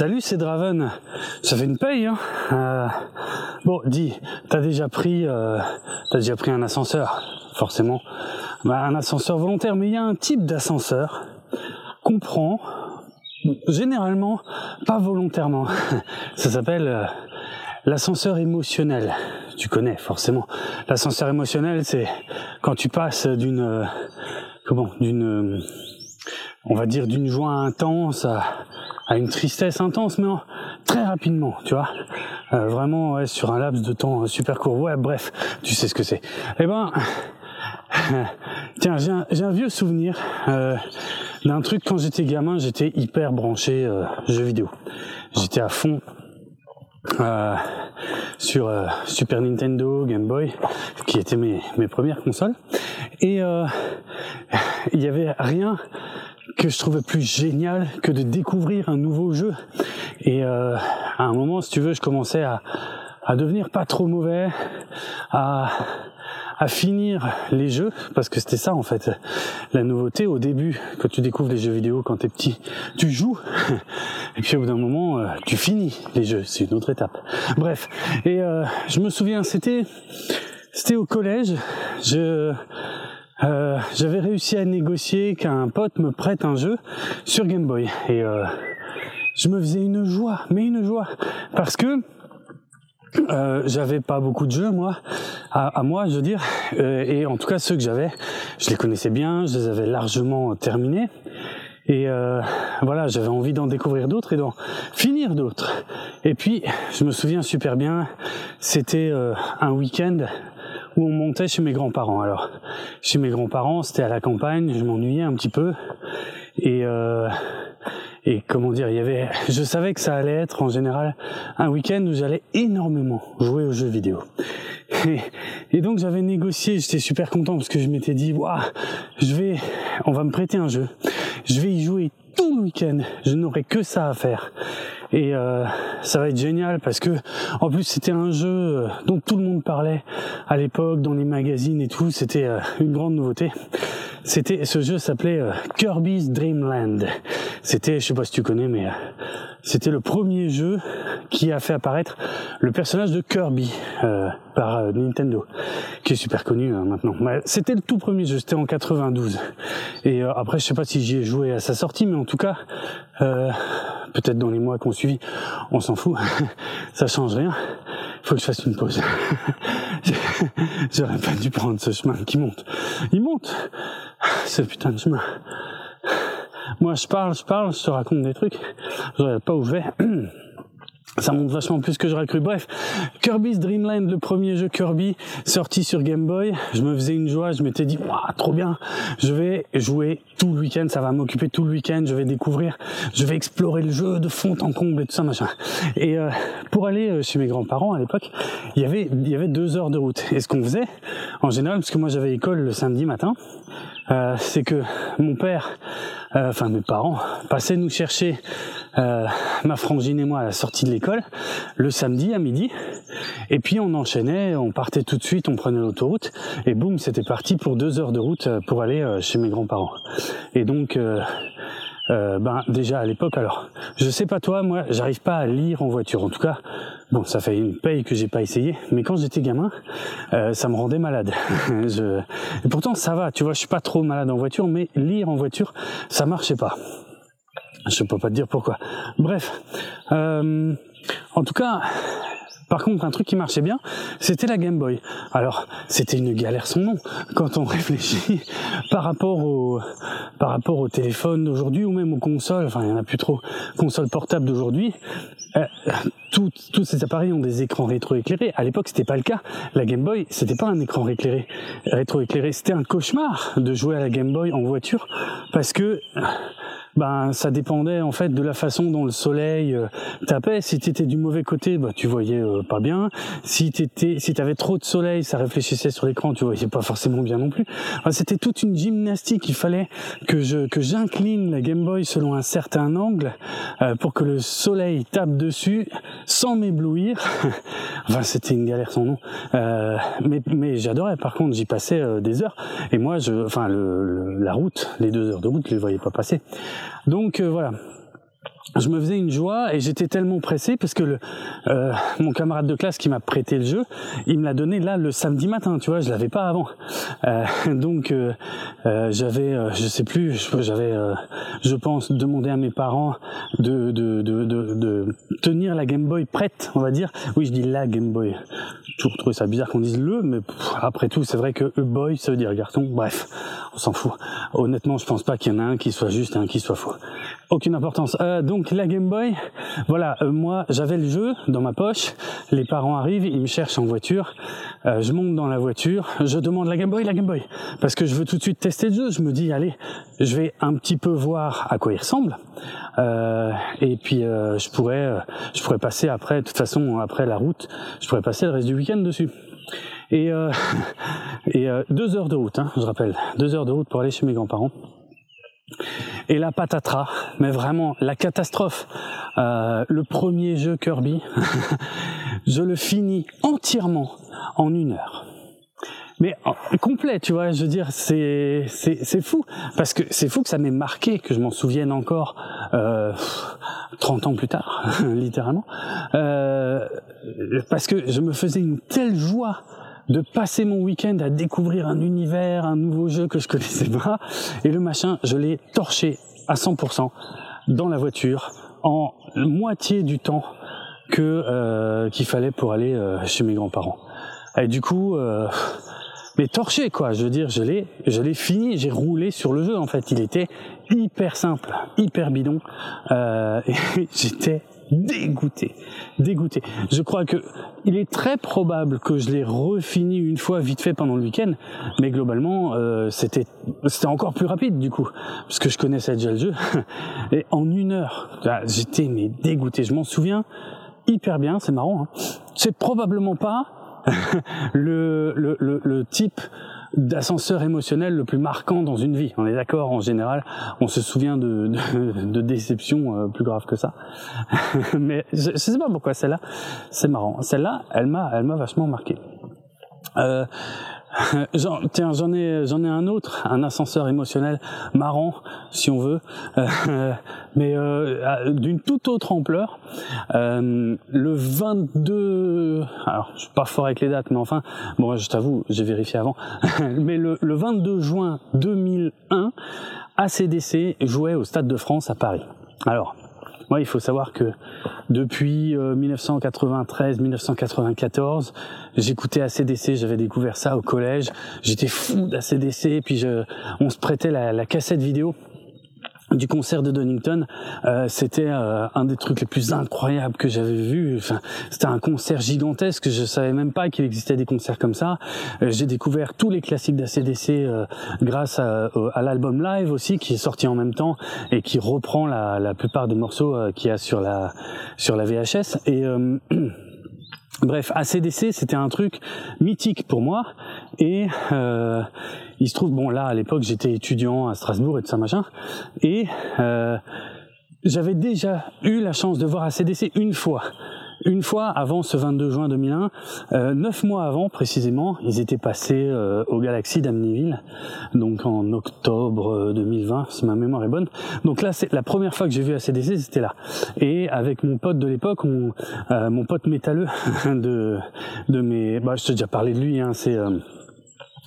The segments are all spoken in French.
Salut, c'est Draven. Ça fait une paye, hein euh, Bon, dis, t'as déjà pris, euh, t'as déjà pris un ascenseur, forcément. Bah, un ascenseur volontaire, mais il y a un type d'ascenseur qu'on prend généralement pas volontairement. Ça s'appelle euh, l'ascenseur émotionnel. Tu connais forcément. L'ascenseur émotionnel, c'est quand tu passes d'une comment, d'une on va dire d'une joie intense à, une tristesse intense, mais très rapidement, tu vois. Euh, vraiment, sur un laps de temps super court. Ouais, bref, tu sais ce que c'est. Eh ben, tiens, j'ai un, vieux souvenir euh, d'un truc quand j'étais gamin, j'étais hyper branché euh, jeux vidéo. J'étais à fond euh, sur euh, Super Nintendo, Game Boy, qui étaient mes, mes premières consoles. Et euh, il y avait rien que je trouvais plus génial que de découvrir un nouveau jeu. Et euh, à un moment, si tu veux, je commençais à, à devenir pas trop mauvais, à, à finir les jeux, parce que c'était ça en fait, la nouveauté au début, quand tu découvres les jeux vidéo quand t'es petit, tu joues, et puis au bout d'un moment, euh, tu finis les jeux, c'est une autre étape. Bref, et euh, je me souviens, c'était c'était au collège, je euh, j'avais réussi à négocier qu'un pote me prête un jeu sur Game Boy. Et euh, je me faisais une joie, mais une joie. Parce que euh, j'avais pas beaucoup de jeux moi. À, moi je veux dire. Euh, et en tout cas ceux que j'avais je les connaissais bien je les avais largement terminés. Et euh, voilà j'avais envie d'en découvrir d'autres et d'en finir d'autres. Et puis je me souviens super bien c'était un week-end où on montait chez mes grands-parents. Alors, chez mes grands-parents, c'était à la campagne, je m'ennuyais un petit peu. Et, euh, et comment dire, il y avait, je savais que ça allait être en général un week-end où j'allais énormément jouer aux jeux vidéo. Et, et donc j'avais négocié, j'étais super content parce que je m'étais dit, waouh, je vais, on va me prêter un jeu, je vais y jouer tout le week-end, je n'aurai que ça à faire et euh, ça va être génial parce que en plus c'était un jeu euh, dont tout le monde parlait à l'époque dans les magazines et tout c'était euh, une grande nouveauté c'était ce jeu s'appelait euh, Kirby's Dream Land c'était je sais pas si tu connais mais c'était le premier jeu qui a fait apparaître le personnage de Kirby euh, par Nintendo, qui est super connu maintenant. C'était le tout premier jeu, c'était en 92. Et après, je sais pas si j'y ai joué à sa sortie, mais en tout cas, euh, peut-être dans les mois qu'on on s'en fout, ça change rien. Faut que je fasse une pause. J'aurais pas dû prendre ce chemin qui monte. Il monte, ce putain de chemin. Moi, je parle, je parle, je te raconte des trucs. Je regarde pas où je vais. Ça monte vachement plus que j'aurais cru. Bref, Kirby's Dream Land, le premier jeu Kirby sorti sur Game Boy. Je me faisais une joie, je m'étais dit, waouh, trop bien. Je vais jouer tout le week-end, ça va m'occuper tout le week-end. Je vais découvrir, je vais explorer le jeu de fond en comble et tout ça machin. Et euh, pour aller euh, chez mes grands-parents à l'époque, il y avait il y avait deux heures de route. Et ce qu'on faisait, en général, parce que moi j'avais école le samedi matin, euh, c'est que mon père, euh, enfin mes parents, passaient nous chercher euh, ma frangine et moi à la sortie de l'école le samedi à midi, et puis on enchaînait, on partait tout de suite, on prenait l'autoroute, et boum, c'était parti pour deux heures de route pour aller chez mes grands-parents. Et donc euh, ben déjà à l'époque alors je sais pas toi moi j'arrive pas à lire en voiture. En tout cas bon ça fait une paye que j'ai pas essayé mais quand j'étais gamin euh, ça me rendait malade. Je... et pourtant ça va tu vois je suis pas trop malade en voiture mais lire en voiture ça marchait pas. Je peux pas te dire pourquoi. Bref euh, en tout cas par contre, un truc qui marchait bien, c'était la Game Boy. Alors, c'était une galère son nom quand on réfléchit par rapport au par rapport au téléphone d'aujourd'hui ou même aux consoles. Enfin, il y en a plus trop consoles portables d'aujourd'hui. Euh, tous ces appareils ont des écrans rétroéclairés. À l'époque, c'était pas le cas. La Game Boy, c'était pas un écran rééclairé, rétroéclairé. C'était un cauchemar de jouer à la Game Boy en voiture parce que ben ça dépendait en fait de la façon dont le soleil euh, tapait. Si t'étais du mauvais côté, bah tu voyais euh, pas bien. Si t'étais, si t'avais trop de soleil, ça réfléchissait sur l'écran, tu voyais pas forcément bien non plus. C'était toute une gymnastique. Il fallait que je que j'incline la Game Boy selon un certain angle euh, pour que le soleil tape dessus sans m'éblouir. enfin, c'était une galère sans nom. mais mais j'adorais. Par contre, j'y passais des heures. Et moi, je, enfin le, la route, les deux heures de route, je les voyais pas passer. Donc euh, voilà. Je me faisais une joie et j'étais tellement pressé parce que le, euh, mon camarade de classe qui m'a prêté le jeu, il me l'a donné là le samedi matin, tu vois, je l'avais pas avant. Euh, donc euh, euh j'avais, euh, je sais plus, j'avais, je pense, demandé à mes parents de de, de, de, de, tenir la Game Boy prête, on va dire. Oui, je dis la Game Boy. J'ai toujours trouvé ça bizarre qu'on dise le, mais après tout, c'est vrai que boy, ça veut dire garçon. Bref, on s'en fout. Honnêtement, je pense pas qu'il y en a un qui soit juste et un qui soit faux. Aucune importance. donc donc la Game Boy, voilà, euh, moi j'avais le jeu dans ma poche, les parents arrivent, ils me cherchent en voiture, euh, je monte dans la voiture, je demande la Game Boy, la Game Boy, parce que je veux tout de suite tester le jeu, je me dis allez, je vais un petit peu voir à quoi il ressemble, euh, et puis je pourrais, je pourrais passer après, de toute façon après la route, je pourrais passer le reste du week-end dessus. Et, et deux heures de route, hein, je rappelle, deux heures de route pour aller chez mes grands-parents. Et la patatras, mais vraiment la catastrophe. Euh, le premier jeu Kirby, je le finis entièrement en une heure. Mais complet, tu vois, je veux dire, c'est fou parce que c'est fou que ça m'ait marqué, que je m'en souvienne encore euh, 30 ans plus tard, littéralement, euh, parce que je me faisais une telle joie de passer mon week-end à découvrir un univers, un nouveau jeu que je connaissais pas. Et le machin, je l'ai torché à 100% dans la voiture en moitié du temps que euh, qu'il fallait pour aller euh, chez mes grands-parents. Et du coup, euh, mais torché quoi. Je veux dire, je l'ai, je l'ai fini. J'ai roulé sur le jeu. En fait, il était hyper simple, hyper bidon. Euh, et j'étais dégoûté, dégoûté. Je crois que il est très probable que je l'ai refini une fois vite fait pendant le week-end, mais globalement euh, c'était c'était encore plus rapide du coup, parce que je connaissais déjà le jeu. Et en une heure, j'étais mais dégoûté. Je m'en souviens hyper bien. C'est marrant. Hein. C'est probablement pas le, le, le, le type d'ascenseur émotionnel le plus marquant dans une vie. On est d'accord, en général, on se souvient de, de, de déceptions euh, plus graves que ça. Mais je, je sais pas pourquoi celle-là, c'est marrant. Celle-là, elle m'a, elle m'a vachement marqué. Euh, tiens, j'en ai, j'en ai un autre, un ascenseur émotionnel marrant, si on veut, euh, mais euh, d'une toute autre ampleur. Euh, le 22, alors je suis pas fort avec les dates, mais enfin, bon, je t'avoue, j'ai vérifié avant, mais le, le 22 juin 2001, ACDC jouait au Stade de France à Paris. Alors, moi, il faut savoir que depuis 1993-1994, euh, j'écoutais ACDC, j'avais découvert ça au collège. J'étais fou d'ACDC, puis on se prêtait la cassette vidéo du concert de Donington, euh, c'était euh, un des trucs les plus incroyables que j'avais vu. Enfin, c'était un concert gigantesque. Je savais même pas qu'il existait des concerts comme ça. Euh, j'ai découvert tous les classiques d'ACDC euh, grâce à, à l'album live aussi, qui est sorti en même temps et qui reprend la, la plupart des morceaux qu'il y a sur la sur la VHS. Et Bref, ACDC, c'était un truc mythique pour moi. Et euh, il se trouve, bon là, à l'époque, j'étais étudiant à Strasbourg et tout ça, machin. Et euh, j'avais déjà eu la chance de voir ACDC une fois une fois avant ce 22 juin 2001, euh, neuf mois avant précisément, ils étaient passés euh, au Galaxy d'Amnéville, donc en octobre 2020, euh, si ma mémoire est bonne. Donc là, c'est la première fois que j'ai vu ACDC, c'était là. Et avec mon pote de l'époque, mon pote métalleux de de mes, bah je t'ai déjà parlé de lui, hein, c'est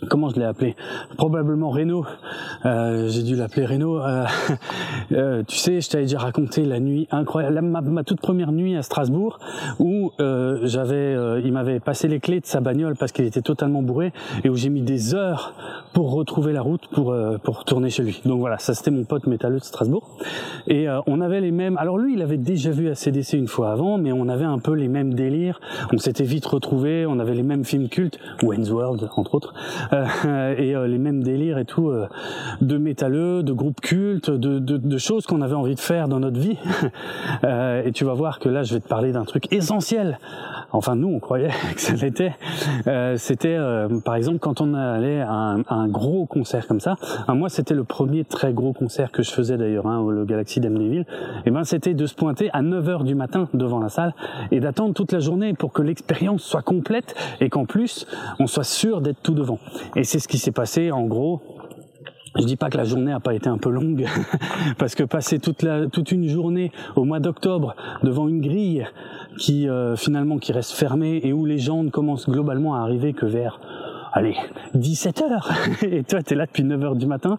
comment je l'ai appelé? Probablement Renault. Euh, j'ai dû l'appeler Renault. Euh, euh, tu sais, je t'avais déjà raconté la nuit incroyable, ma, toute première nuit à Strasbourg, où euh, j'avais, euh, il m'avait passé les clés de sa bagnole parce qu'il était totalement bourré, et où j'ai mis des heures pour retrouver la route pour pour retourner chez lui. Donc voilà, ça c'était mon pote métalleux de Strasbourg. Et on avait les mêmes. Alors lui, il avait déjà vu ACDC une fois avant, mais on avait un peu les mêmes délires. On s'était vite retrouvés. On avait les mêmes films cultes, Wayne's World entre autres. Euh, et euh, les mêmes délires et tout euh, de métalleux, de groupes cultes, de, de, de choses qu'on avait envie de faire dans notre vie. et tu vas voir que là, je vais te parler d'un truc essentiel. Enfin, nous, on croyait que ça l'était. c'était, par exemple, quand on allait à un, un gros concert comme ça. moi, c'était le premier très gros concert que je faisais d'ailleurs, hein, le Galaxy d'Amnéville. Et ben, c'était de se pointer à 9 h du matin devant la salle et d'attendre toute la journée pour que l'expérience soit complète et qu'en plus, on soit sûr d'être tout devant. Et c'est ce qui s'est passé en gros. Je dis pas que la journée a pas été un peu longue, parce que passer toute une journée au mois d'octobre devant une grille qui euh, finalement qui reste fermée et où les gens ne commencent globalement à arriver que vers allez, 17 heures. Et toi, tu es là depuis 9 heures du matin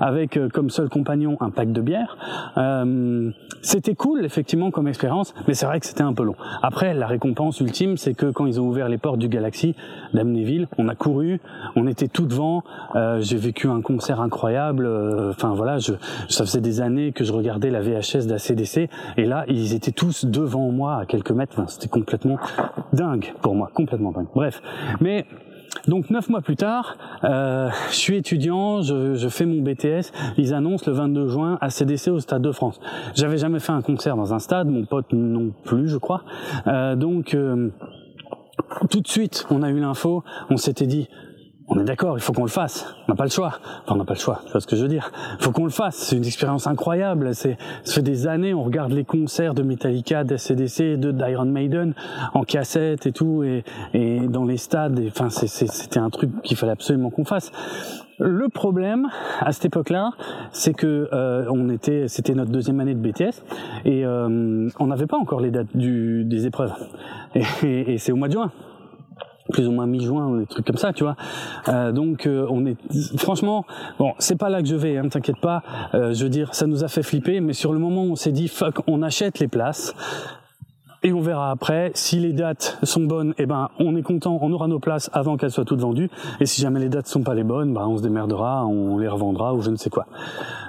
avec euh, comme seul compagnon un pack de bière. Euh, c'était cool, effectivement, comme expérience, mais c'est vrai que c'était un peu long. Après, la récompense ultime, c'est que quand ils ont ouvert les portes du Galaxy d'Amnéville, on a couru, on était tout devant. Euh, J'ai vécu un concert incroyable. Euh, enfin voilà, je, ça faisait des années que je regardais la VHS d'ACDC, et là, ils étaient tous devant moi à quelques mètres. Enfin, c'était complètement dingue pour moi, complètement dingue. Bref, mais donc neuf mois plus tard, euh, je suis étudiant, je, fais mon BTS. Ils annoncent le 22 juin à CDC au Stade de France. J'avais jamais fait un concert dans un stade, mon pote non plus, je crois. Euh, donc euh, tout de suite, on a eu l'info, on s'était dit on est d'accord, il faut qu'on le fasse. On n'a pas le choix. Enfin, on n'a pas le choix. Tu vois ce que je veux dire Il faut qu'on le fasse. C'est une expérience incroyable. C'est, ça fait des années, on regarde les concerts de Metallica, d'SCDC, de d'Iron Maiden en cassette et tout, et, et dans les stades. Enfin, c'était un truc qu'il fallait absolument qu'on fasse. Le problème à cette époque-là, c'est que euh, on était, c'était notre deuxième année de BTS et euh, on n'avait pas encore les dates du, des épreuves. Et, et c'est au mois de juin plus ou moins mi-juin, des trucs comme ça, tu vois. Euh, donc euh, on est, franchement, bon, c'est pas là que je vais, hein, t'inquiète pas. Euh, je veux dire, ça nous a fait flipper, mais sur le moment, on s'est dit, fuck, on achète les places. Et on verra après. Si les dates sont bonnes, eh ben, on est content, on aura nos places avant qu'elles soient toutes vendues. Et si jamais les dates sont pas les bonnes, ben, on se démerdera, on les revendra ou je ne sais quoi.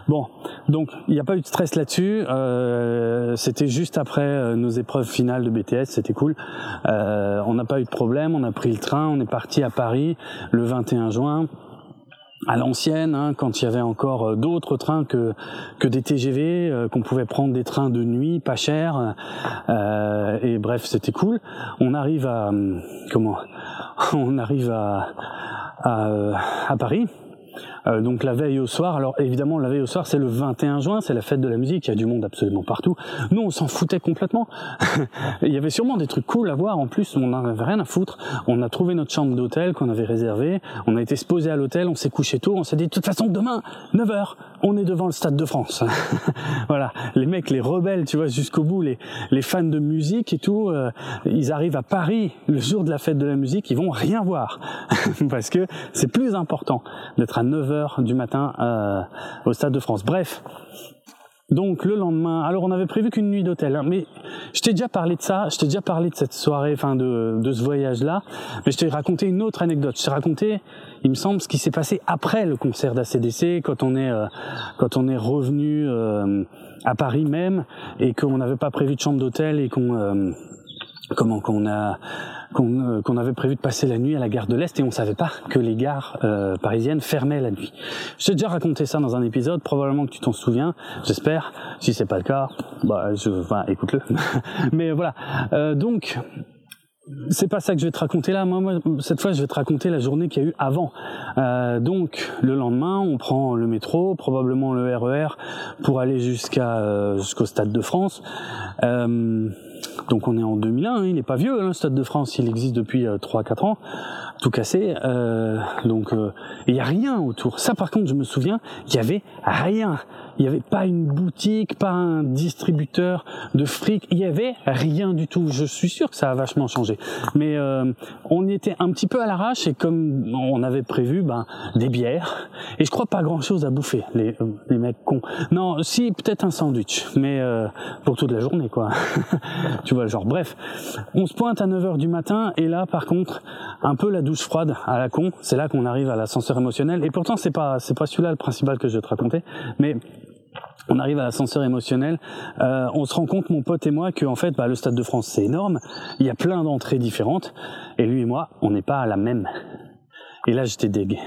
Bon, donc il n'y a pas eu de stress là-dessus. Euh, c'était juste après euh, nos épreuves finales de BTS, c'était cool. Euh, on n'a pas eu de problème, on a pris le train, on est parti à Paris le 21 juin à l'ancienne, hein, quand il y avait encore euh, d'autres trains que que des TGV, euh, qu'on pouvait prendre des trains de nuit pas chers. Euh, et bref, c'était cool. On arrive à comment? On arrive à, à Paris. Euh, donc la veille au soir, alors évidemment la veille au soir c'est le 21 juin, c'est la fête de la musique, il y a du monde absolument partout. Nous on s'en foutait complètement. il y avait sûrement des trucs cool à voir en plus, on n'en avait rien à foutre. On a trouvé notre chambre d'hôtel qu'on avait réservée, on a été se poser à l'hôtel, on s'est couché tôt, on s'est dit de toute façon demain 9h, on est devant le Stade de France. voilà, les mecs, les rebelles, tu vois, jusqu'au bout, les, les fans de musique et tout, euh, ils arrivent à Paris le jour de la fête de la musique, ils vont rien voir parce que c'est plus important d'être à 9h du matin euh, au Stade de France. Bref, donc le lendemain, alors on avait prévu qu'une nuit d'hôtel, hein, mais je t'ai déjà parlé de ça, je t'ai déjà parlé de cette soirée, enfin de, ce voyage-là, mais je t'ai raconté une autre anecdote. Je t'ai raconté, il me semble, ce qui s'est passé après le concert d'ACDC, quand on est euh, quand on est revenu euh, à Paris même et qu'on n'avait pas prévu de chambre d'hôtel et qu'on comment qu'on a euh, qu'on avait prévu de passer la nuit à la gare de l'Est et on savait pas que les gares euh, parisiennes fermaient la nuit. Je t'ai déjà raconté ça dans un épisode, probablement que tu t'en souviens, j'espère. Si c'est pas le cas, bah je, enfin, écoute-le. Mais voilà. Euh, donc c'est pas ça que je vais te raconter là. Moi, moi, cette fois, je vais te raconter la journée qu'il y a eu avant. Euh, donc, le lendemain, on prend le métro, probablement le RER, e pour aller jusqu'à euh, jusqu'au Stade de France. Euh, donc on est en 2001, hein, il n'est pas vieux, hein, le Stade de France, il existe depuis euh, 3-4 ans, tout cassé. Euh, donc il n'y a rien autour. Ça par contre, je me souviens, il y avait rien il n'y avait pas une boutique, pas un distributeur de fric, il y avait rien du tout. Je suis sûr que ça a vachement changé. Mais euh, on était un petit peu à l'arrache et comme on avait prévu, ben des bières et je crois pas grand chose à bouffer les euh, les mecs cons. Non, si peut-être un sandwich, mais euh, pour toute la journée quoi. tu vois genre bref, on se pointe à 9h du matin et là par contre un peu la douche froide à la con, c'est là qu'on arrive à l'ascenseur émotionnel et pourtant c'est pas c'est pas celui-là le principal que je vais te raconter, mais on arrive à l'ascenseur émotionnel, euh, on se rend compte, mon pote et moi, que en fait, bah, le Stade de France c'est énorme, il y a plein d'entrées différentes, et lui et moi, on n'est pas à la même. Et là, j'étais deg.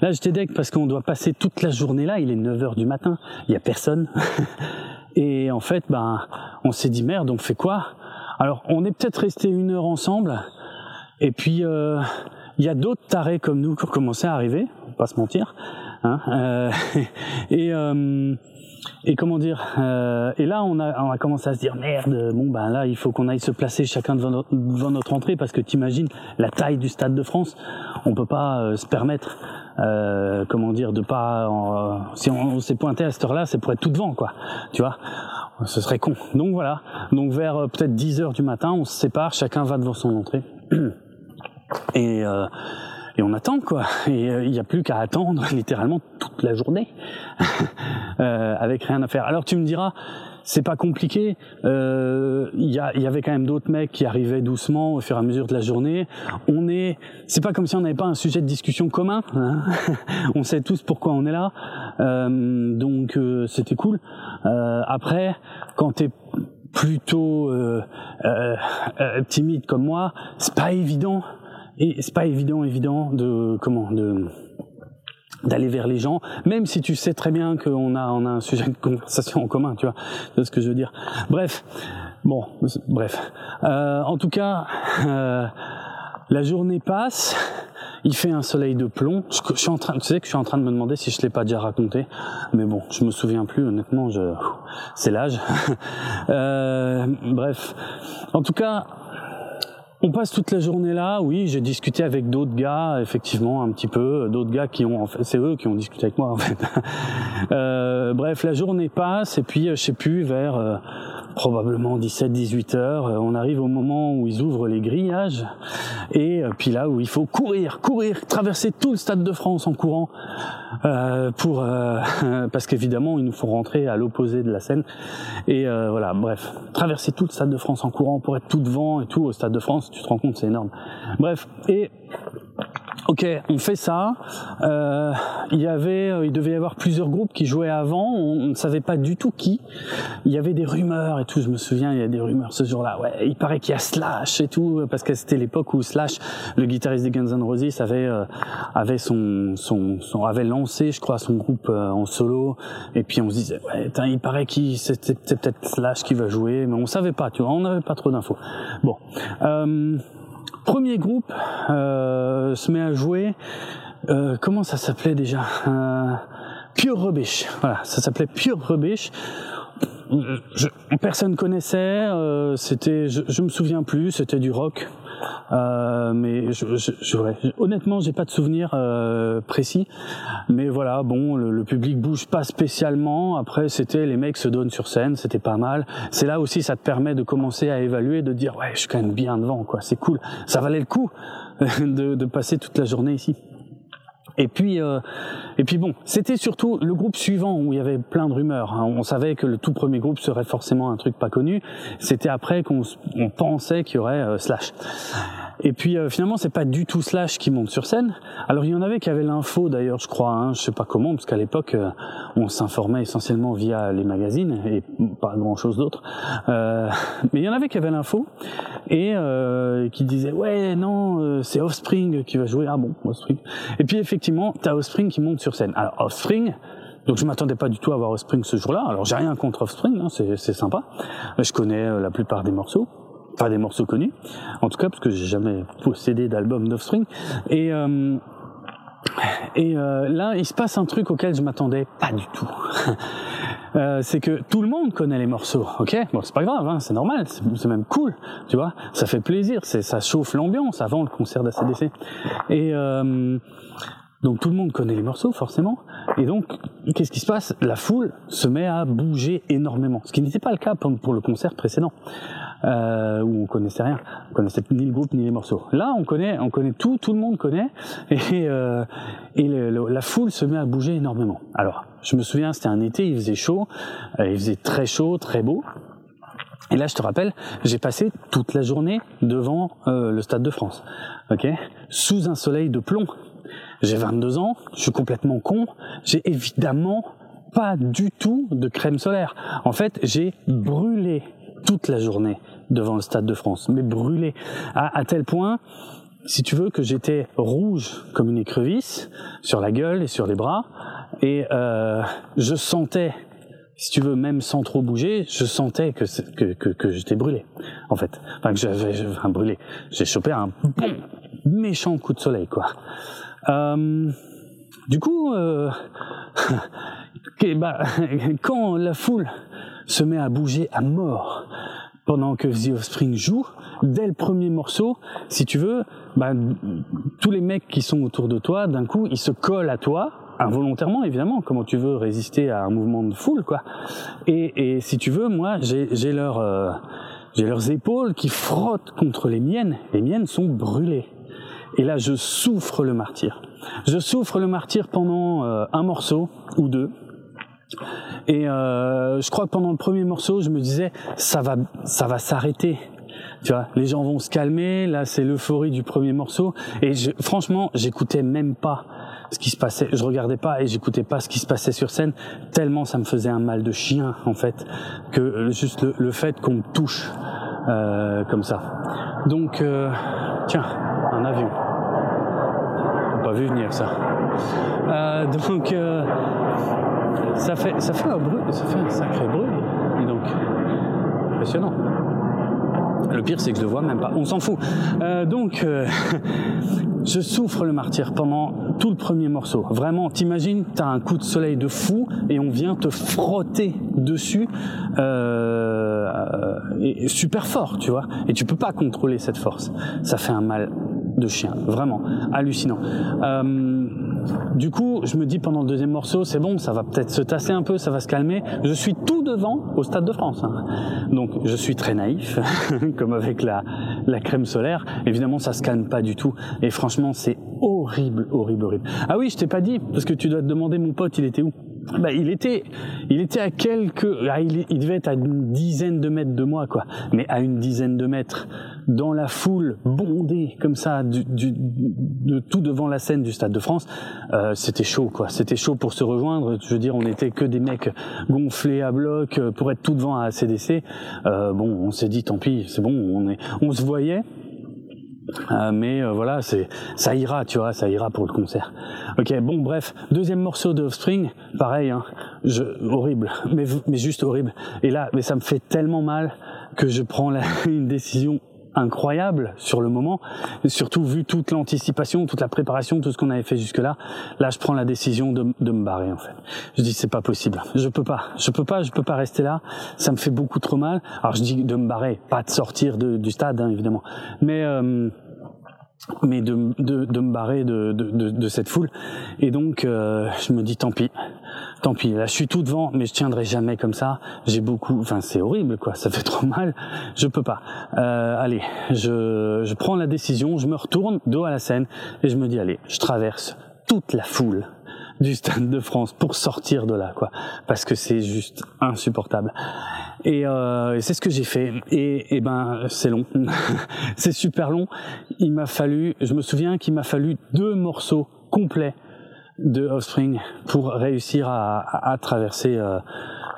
Là, j'étais deg parce qu'on doit passer toute la journée là, il est 9h du matin, il y a personne. et en fait, bah, on s'est dit merde, on fait quoi? Alors, on est peut-être resté une heure ensemble, et puis euh, il y a d'autres tarés comme nous qui ont commencé à arriver, on pas se mentir. Hein euh, et euh, et comment dire euh, Et là, on a, on a commencé à se dire merde. Bon ben là, il faut qu'on aille se placer chacun devant notre, devant notre entrée parce que t'imagines la taille du stade de France. On peut pas euh, se permettre euh, comment dire, de pas, si on, s'est pointé à cette heure-là, c'est pour être tout devant, quoi. Tu vois, ce serait con. Donc voilà. Donc vers euh, peut-être 10 heures du matin, on se sépare, chacun va devant son entrée. Et et on attend quoi. Et il n'y a plus qu'à attendre littéralement toute la journée euh, avec rien à faire. Alors tu me diras, c'est pas compliqué. Euh, il y, y, avait quand même d'autres mecs qui arrivaient doucement au fur et à mesure de la journée. On est, c'est pas comme si on n'avait pas un sujet de discussion commun. Hein. on sait tous pourquoi on est là. Euh, donc euh, c'était cool. Euh, après, quand t'es plutôt euh, timide comme moi, c'est pas évident. Et c'est pas évident, évident de comment de d'aller vers les gens, même si tu sais très bien qu'on a, on a un sujet de conversation en commun, tu vois, c'est ce que je veux dire. Bref, bon, bref. Euh, en tout cas, euh, la journée passe, il fait un soleil de plomb. Je, suis en train, tu sais que je suis en train de me demander si je l'ai pas déjà raconté, mais bon, je me souviens plus. Honnêtement, je, c'est l'âge. euh, bref, en tout cas, on passe toute la journée là, oui, j'ai discuté avec d'autres gars, effectivement, un petit peu, d'autres gars qui ont, en fait, c'est eux qui ont discuté avec moi, en fait. euh, bref, la journée passe, et puis, euh, je sais plus, vers euh, probablement 17-18 heures, euh, on arrive au moment où ils ouvrent les grillages, et puis là où il faut courir, courir, traverser tout le Stade de France en courant, pour, parce qu'évidemment, il nous faut rentrer à l'opposé de la Seine, et voilà, bref, traverser tout le Stade de France en courant pour être tout devant et tout au Stade de France, tu te rends compte, c'est énorme. Bref, et Ok, on fait ça. Euh, il y avait, euh, il devait y avoir plusieurs groupes qui jouaient avant. On ne savait pas du tout qui. Il y avait des rumeurs et tout. Je me souviens, il y a des rumeurs ce jour-là. Ouais, il paraît qu'il y a Slash et tout, parce que c'était l'époque où Slash, le guitariste des Guns N' Roses, avait euh, avait son, son, son avait lancé, je crois, son groupe euh, en solo. Et puis on se disait, ouais, il paraît qu'il c'était peut-être Slash qui va jouer, mais on savait pas. Tu vois, on n'avait pas trop d'infos. Bon. Premier groupe euh, se met à jouer. Euh, comment ça s'appelait déjà euh, Pure Rubbish. Voilà, ça s'appelait Pure Rubbish. Je, personne connaissait. C'était, je, je me souviens plus. C'était du rock. Euh, mais je, je, honnêtement, j'ai pas de souvenir euh, précis. Mais voilà, bon, le, le, public bouge pas spécialement. Après, c'était les mecs se donnent sur scène, c'était pas mal. C'est là aussi, ça te permet de commencer à évaluer, de dire ouais, je suis quand même bien devant, quoi. C'est cool, ça valait le coup de passer toute la journée ici. Et puis, euh, et puis bon, c'était surtout le groupe suivant où il y avait plein de rumeurs. Hein. On savait que le tout premier groupe serait forcément un truc pas connu. C'était après qu'on on pensait qu'il y aurait euh, Slash. Et puis euh, finalement, c'est pas du tout Slash qui monte sur scène. Alors il y en avait qui avaient l'info d'ailleurs, je crois. Hein, je sais pas comment, parce qu'à l'époque, euh, on s'informait essentiellement via les magazines et pas grand chose d'autre. Euh, mais il y en avait qui avaient l'info et qui disaient ouais non, c'est Offspring qui va jouer. Ah bon, Offspring. Et puis effectivement, t'as Offspring qui monte sur scène. Alors Offspring. Donc je m'attendais pas du tout à voir Offspring ce jour-là. Alors j'ai rien contre Offspring, hein, c'est sympa. Je connais la plupart des morceaux pas des morceaux connus, en tout cas parce que j'ai jamais possédé d'album d'Offspring. Et euh, et euh, là, il se passe un truc auquel je m'attendais pas du tout. Euh, c'est que tout le monde connaît les morceaux, ok? Bon, c'est pas grave, hein, c'est normal, c'est même cool, tu vois? Ça fait plaisir, c'est ça chauffe l'ambiance avant le concert d'ACDC. Et euh, donc tout le monde connaît les morceaux forcément. Et donc qu'est-ce qui se passe? La foule se met à bouger énormément, ce qui n'était pas le cas pour le concert précédent euh, où on connaissait rien, on connaissait ni le groupe ni les morceaux. Là, on connaît, on connaît tout, tout le monde connaît, et, euh, et la foule se met à bouger énormément. Alors, je me souviens, c'était un été, il faisait chaud, euh, il faisait très chaud, très beau. Et là, je te rappelle, j'ai passé toute la journée devant le Stade de France, ok, sous un soleil de plomb. J'ai 22 ans, je suis complètement con, j'ai évidemment pas du tout de crème solaire. En fait, j'ai brûlé toute la journée devant le Stade de France, mais brûlé à, tel point, si tu veux, que j'étais rouge comme une écrevisse sur la gueule et sur les bras, et euh, je sentais, si tu veux, même sans trop bouger, je sentais que que, j'étais brûlé, en fait, enfin que j'avais enfin, brûlé. J'ai chopé un bon méchant coup de soleil, quoi. Euh, du coup, euh, bah, quand la foule se met à bouger à mort. pendant que The Offspring joue, dès le premier morceau, si tu veux, bah, tous les mecs qui sont autour de toi, d'un coup, ils se collent à toi, involontairement évidemment. Comment tu veux résister à un mouvement de foule, quoi Et, et si tu veux, moi, j'ai leur euh, j'ai leurs épaules qui frottent contre les miennes. Les miennes sont brûlées. Et là, je souffre le martyr. Je souffre le martyr pendant euh, un morceau ou deux. Et euh, je crois que pendant le premier morceau, je me disais, ça va, ça va s'arrêter. Tu vois, les gens vont se calmer. Là, c'est l'euphorie du premier morceau. Et je, franchement, j'écoutais même pas ce qui se passait. Je regardais pas et j'écoutais pas ce qui se passait sur scène. Tellement ça me faisait un mal de chien, en fait, que juste le, fait qu'on me touche euh, comme ça. Donc, euh, tiens, un avion. Pas vu venir ça. Euh, donc, euh, ça fait, un bruit, ça fait un sacré bruit. Donc, impressionnant. Le pire, c'est que je le vois même pas. On s'en fout. Euh, donc, euh, je souffre le martyr pendant tout le premier morceau. Vraiment, t'imagines, t'as un coup de soleil de fou et on vient te frotter dessus euh, super fort, tu vois. Et tu peux pas contrôler cette force. Ça fait un mal de chien, vraiment hallucinant. Du coup, je me dis pendant le deuxième morceau, c'est bon, ça va peut-être se tasser un peu, ça va se calmer. Je suis tout devant au Stade de France. Hein. Donc je suis très naïf, comme avec la, crème solaire. Évidemment, ça se calme pas du tout. Et franchement, c'est horrible, horrible, horrible. Ah oui, je t'ai pas dit, parce que tu dois te demander mon pote, il était où? Bah, il était, il était à quelques, ah, il, il, devait être à une dizaine de mètres de moi, quoi. Mais à une dizaine de mètres, dans la foule bondée comme ça, du, du, de tout devant la scène du Stade de France, euh, c'était chaud, quoi. C'était chaud pour se rejoindre. Je veux dire, on était que des mecs gonflés à bloc euh, pour être tout devant à ACDC. Euh, bon, on s'est dit, tant pis, c'est bon, on est, on se voyait. Euh, mais euh, voilà, c'est ça ira, tu vois, ça ira pour le concert. Ok, bon, bref, deuxième morceau de Offspring, pareil, hein, horrible, mais juste horrible. Et là, mais ça me fait tellement mal que je prends une décision incroyable sur le moment, surtout vu toute l'anticipation, toute la préparation, tout ce qu'on avait fait jusque-là. Là, je prends la décision de, de, me barrer en fait. Je dis c'est pas possible, je peux pas, je peux pas, je peux pas rester là. Ça me fait beaucoup trop mal. Alors je dis de me barrer, pas de sortir de, du stade hein, évidemment, mais euh, mais de, de, me barrer de, de, de, cette foule. Et donc, euh, je me dis, tant pis, tant pis. Là, je suis tout devant, mais je tiendrai jamais comme ça. J'ai beaucoup, enfin, c'est horrible, quoi. Ça fait trop mal. Je peux pas. Euh, allez, je, je prends la décision, je me retourne dos à la scène et je me dis, allez, je traverse toute la foule du Stade de France pour sortir de là, quoi, parce que c'est juste insupportable. Et, euh, c'est ce que j'ai fait. Et, et ben, c'est long, c'est super long. Il m'a fallu, je me souviens qu'il m'a fallu deux morceaux complets de Offspring pour réussir à, à, traverser euh,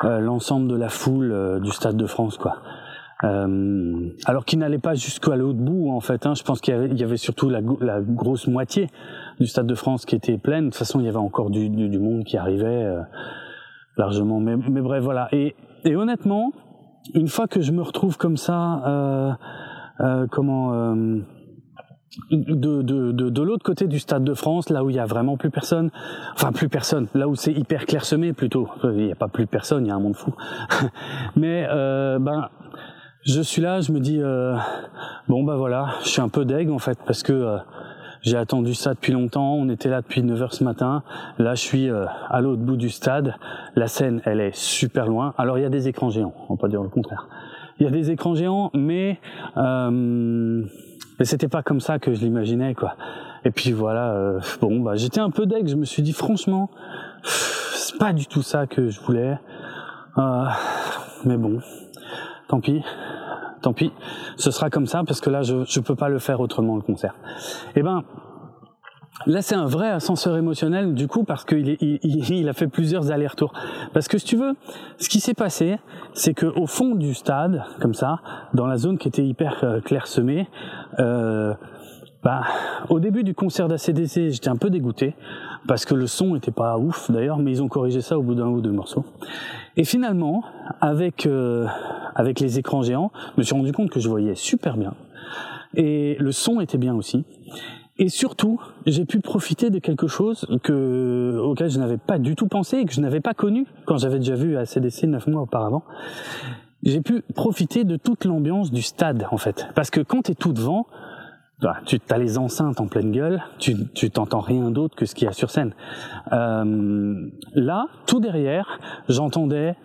euh, l'ensemble de la foule euh, du Stade de France, quoi. Euh, alors qu'il n'allait pas jusqu'à l'autre bout en fait. Hein. Je pense qu'il y, y avait, surtout la, la, grosse moitié du Stade de France qui était pleine. De toute façon, il y avait encore du, du, du monde qui arrivait euh, largement. Mais, mais, bref, voilà. Et, et, honnêtement, une fois que je me retrouve comme ça, euh, euh comment euh, de, de, de, de l'autre côté du Stade de France, là où il y a vraiment plus personne, enfin plus personne, là où c'est hyper clairsemé plutôt. Il n'y a pas plus personne, il y a un monde fou. mais ben je suis là, je me dis bon bah voilà, je suis un peu deg en fait parce que j'ai attendu ça depuis longtemps. On était là depuis 9 heures ce matin. Là, je suis euh, à l'autre bout du stade. La scène, elle est super loin. Alors, il y a des écrans géants. On va pas dire le contraire. Il y a des écrans géants, mais euh, mais c'était pas comme ça que je l'imaginais, quoi. Et puis voilà. Euh, bon, bah, j'étais un peu deg. Je me suis dit, franchement, c'est pas du tout ça que je voulais. Euh, mais bon, tant pis tant pis, ce sera comme ça parce que là je ne peux pas le faire autrement le concert. Eh ben Là, c'est un vrai ascenseur émotionnel, du coup, parce qu'il il, il, a fait plusieurs allers-retours. Parce que si tu veux, ce qui s'est passé, c'est que au fond du stade, comme ça, dans la zone qui était hyper euh, clairsemée, euh, bah, au début du concert d'ACDC, j'étais un peu dégoûté parce que le son était pas ouf d'ailleurs, mais ils ont corrigé ça au bout d'un ou deux morceaux. Et finalement, avec euh, avec les écrans géants, je me suis rendu compte que je voyais super bien et le son était bien aussi. Et surtout, j'ai pu profiter de quelque chose que, auquel je n'avais pas du tout pensé et que je n'avais pas connu quand j'avais déjà vu ACDC neuf mois auparavant. j'ai pu profiter de toute l'ambiance du stade en fait. Parce que quand tu es tout devant, tu as les enceintes en pleine gueule, tu tu t'entends rien d'autre que ce qu'il y a sur scène. Euh, là, tout derrière, j'entendais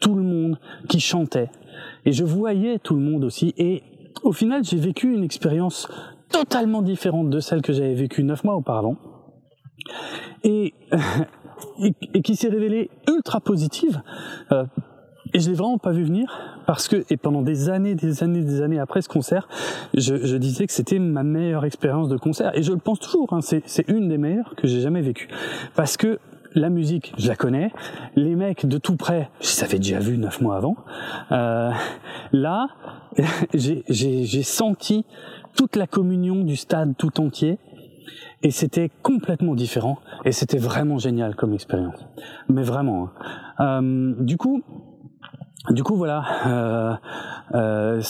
tout le monde qui chantait et je voyais tout le monde aussi. Et au final, j'ai vécu une expérience totalement différente de celle que j'avais vécue neuf mois auparavant. Et, et, qui s'est révélée ultra positive. Euh, et je l'ai vraiment pas vu venir parce que et pendant des années, des années, des années après ce concert, je, je disais que c'était ma meilleure expérience de concert et je le pense toujours. Hein, c'est une des meilleures que j'ai jamais vécues parce que la musique, je la connais. Les mecs de tout près, je les avais déjà vus neuf mois avant. Euh, là, j'ai senti toute la communion du stade tout entier. Et c'était complètement différent. Et c'était vraiment génial comme expérience. Mais vraiment. Hein. Euh, du coup, du coup, voilà. Euh, euh,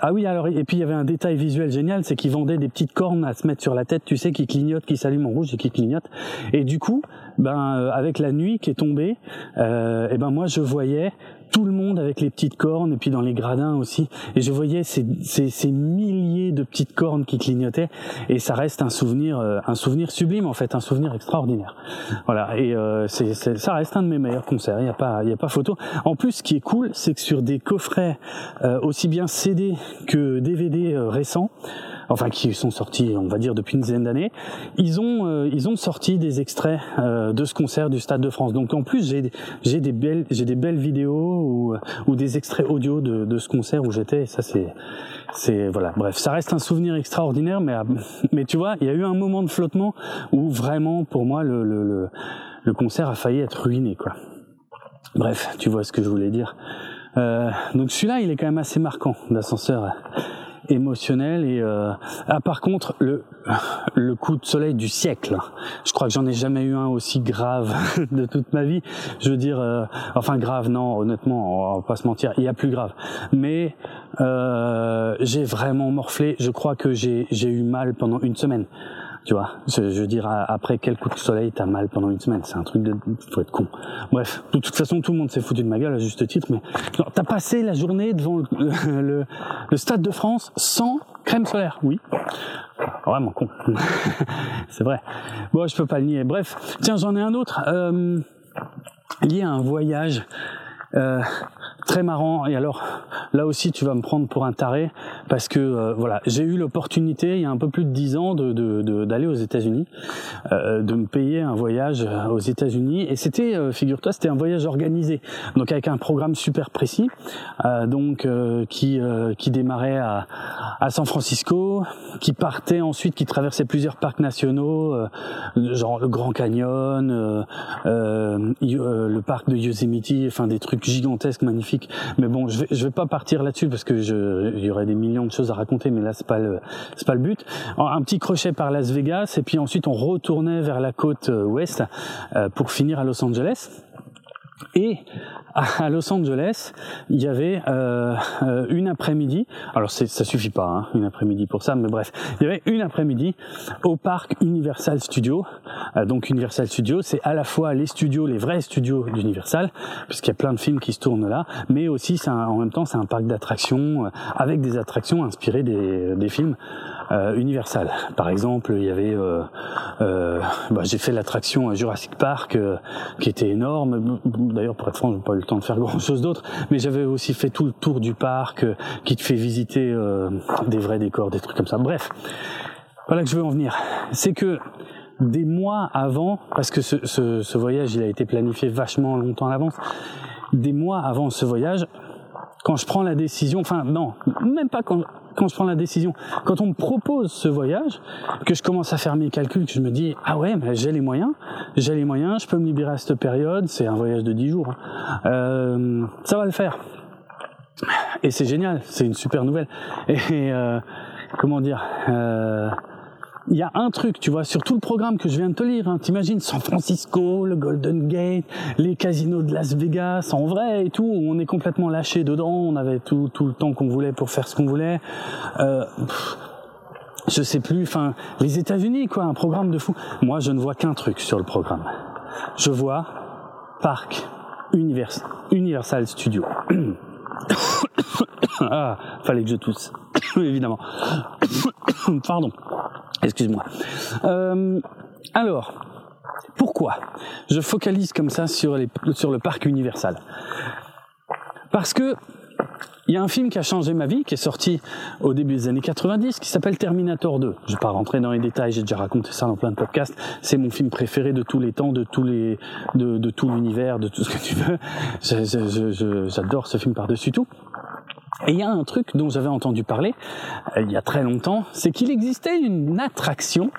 ah oui, alors et puis il y avait un détail visuel génial, c'est qu'ils vendaient des petites cornes à se mettre sur la tête, tu sais, qui clignotent, qui s'allument en rouge et qui clignotent. Et du coup, ben euh, avec la nuit qui est tombée, euh, et ben moi je voyais tout le monde avec les petites cornes et puis dans les gradins aussi. Et je voyais ces, ces, ces milliers de petites cornes qui clignotaient et ça reste un souvenir euh, un souvenir sublime en fait un souvenir extraordinaire. Voilà. Et euh, c'est, ça reste un de mes meilleurs concerts. Il y a pas il y a pas photo. En plus ce qui est cool c'est que sur des coffrets euh, aussi bien CD que DVD récents enfin qui sont sortis, on va dire depuis une dizaine d'années, ils ont euh, ils ont sorti des extraits euh, de ce concert du Stade de France. Donc en plus j'ai j'ai des belles j'ai des belles vidéos ou ou des extraits audio de, de ce concert où j'étais. Ça c'est c'est voilà. Bref, ça reste un souvenir extraordinaire, mais mais tu vois, il y a eu un moment de flottement où vraiment pour moi le le, le, concert a failli être ruiné quoi. Bref, tu vois ce que je voulais dire. Euh, donc celui-là, il est quand même assez marquant, l'ascenseur émotionnel et euh, ah par contre le le coup de soleil du siècle. Je crois que j'en ai jamais eu un aussi grave de toute ma vie. Je veux dire euh, enfin grave non honnêtement on va pas se mentir il y a plus grave. Mais euh, j'ai vraiment morflé. Je crois que j'ai j'ai eu mal pendant une semaine tu vois, je, veux dire, après quel coup de soleil t'as mal pendant une semaine, c'est un truc de, faut être con. Bref, de toute façon, tout le monde s'est foutu de ma gueule à juste titre, mais t'as passé la journée devant le, le, stade de France sans crème solaire, oui. Vraiment con. c'est vrai. Bon, je peux pas le nier. Bref, tiens, j'en ai un autre. Euh, lié à un voyage euh, très marrant. Et alors, là aussi, tu vas me prendre pour un taré parce que euh, voilà, j'ai eu l'opportunité il y a un peu plus de dix ans de d'aller de, aux États-Unis, euh, de me payer un voyage aux États-Unis. Et c'était, euh, figure-toi, c'était un voyage organisé, donc avec un programme super précis, donc qui qui démarrait à, à San Francisco, qui partait ensuite, qui traversait plusieurs parcs nationaux, genre le Grand Canyon, le parc de Yosemite, enfin des trucs gigantesques, magnifiques. Mais bon, je vais, vais pas partir là-dessus parce que je, il y aurait des millions de choses à raconter, mais là c'est pas le, c'est pas le but. Un petit crochet par Las Vegas et puis ensuite on retournait vers la côte euh, ouest euh, pour finir à Los Angeles. Et à Los Angeles, il y avait euh, euh une après-midi. Alors ça suffit pas, hein, une après-midi pour ça, mais bref, il y avait une après-midi au parc Universal Studios. Euh, donc Universal Studios, c'est à la fois les studios, les vrais studios d'Universal, puisqu'il y a plein de films qui se tournent là, mais aussi c'est en même temps c'est un parc d'attractions euh, avec des attractions inspirées des, des films euh, Universal. Par exemple, il y avait, euh, euh, bah, j'ai fait l'attraction Jurassic Park qui était énorme. D'ailleurs, pour être franc, j'ai pas eu le temps de faire grand chose d'autre, mais j'avais aussi fait tout le tour du parc qui te fait visiter des vrais décors, des trucs comme ça. Bref, voilà que je veux en venir. C'est que des mois avant, parce que ce, ce, ce, voyage il a été planifié vachement longtemps à l'avance, des mois avant ce voyage, quand je prends la décision, enfin non, même pas quand, quand je prends la décision, quand on me propose ce voyage, que je commence à faire mes calculs, que je me dis ah ouais, mais j'ai les moyens, j'ai les moyens, je peux me libérer à cette période, c'est un voyage de 10 jours, hein. euh, ça va le faire. Et c'est génial, c'est une super nouvelle. Et euh, comment dire euh, il y a un truc, tu vois, sur tout le programme que je viens de te lire, hein, t'imagines San Francisco, le Golden Gate, les casinos de Las Vegas, en vrai et tout, on est complètement lâché dedans, on avait tout, tout le temps qu'on voulait pour faire ce qu'on voulait. Euh, je sais plus, enfin, les États-Unis, quoi, un programme de fou. Moi, je ne vois qu'un truc sur le programme. Je vois Parc Univers, Universal Studio. ah, fallait que je tousse, évidemment. Pardon, excuse-moi. Euh, alors, pourquoi je focalise comme ça sur, sur le parc Universal? Parce que il y a un film qui a changé ma vie, qui est sorti au début des années 90, qui s'appelle Terminator 2. Je vais pas rentrer dans les détails, j'ai déjà raconté ça dans plein de podcasts. C'est mon film préféré de tous les temps, de tous les, de, de tout l'univers, de tout ce que tu veux. J'adore ce film par-dessus tout. Et il y a un truc dont j'avais entendu parler euh, il y a très longtemps, c'est qu'il existait une attraction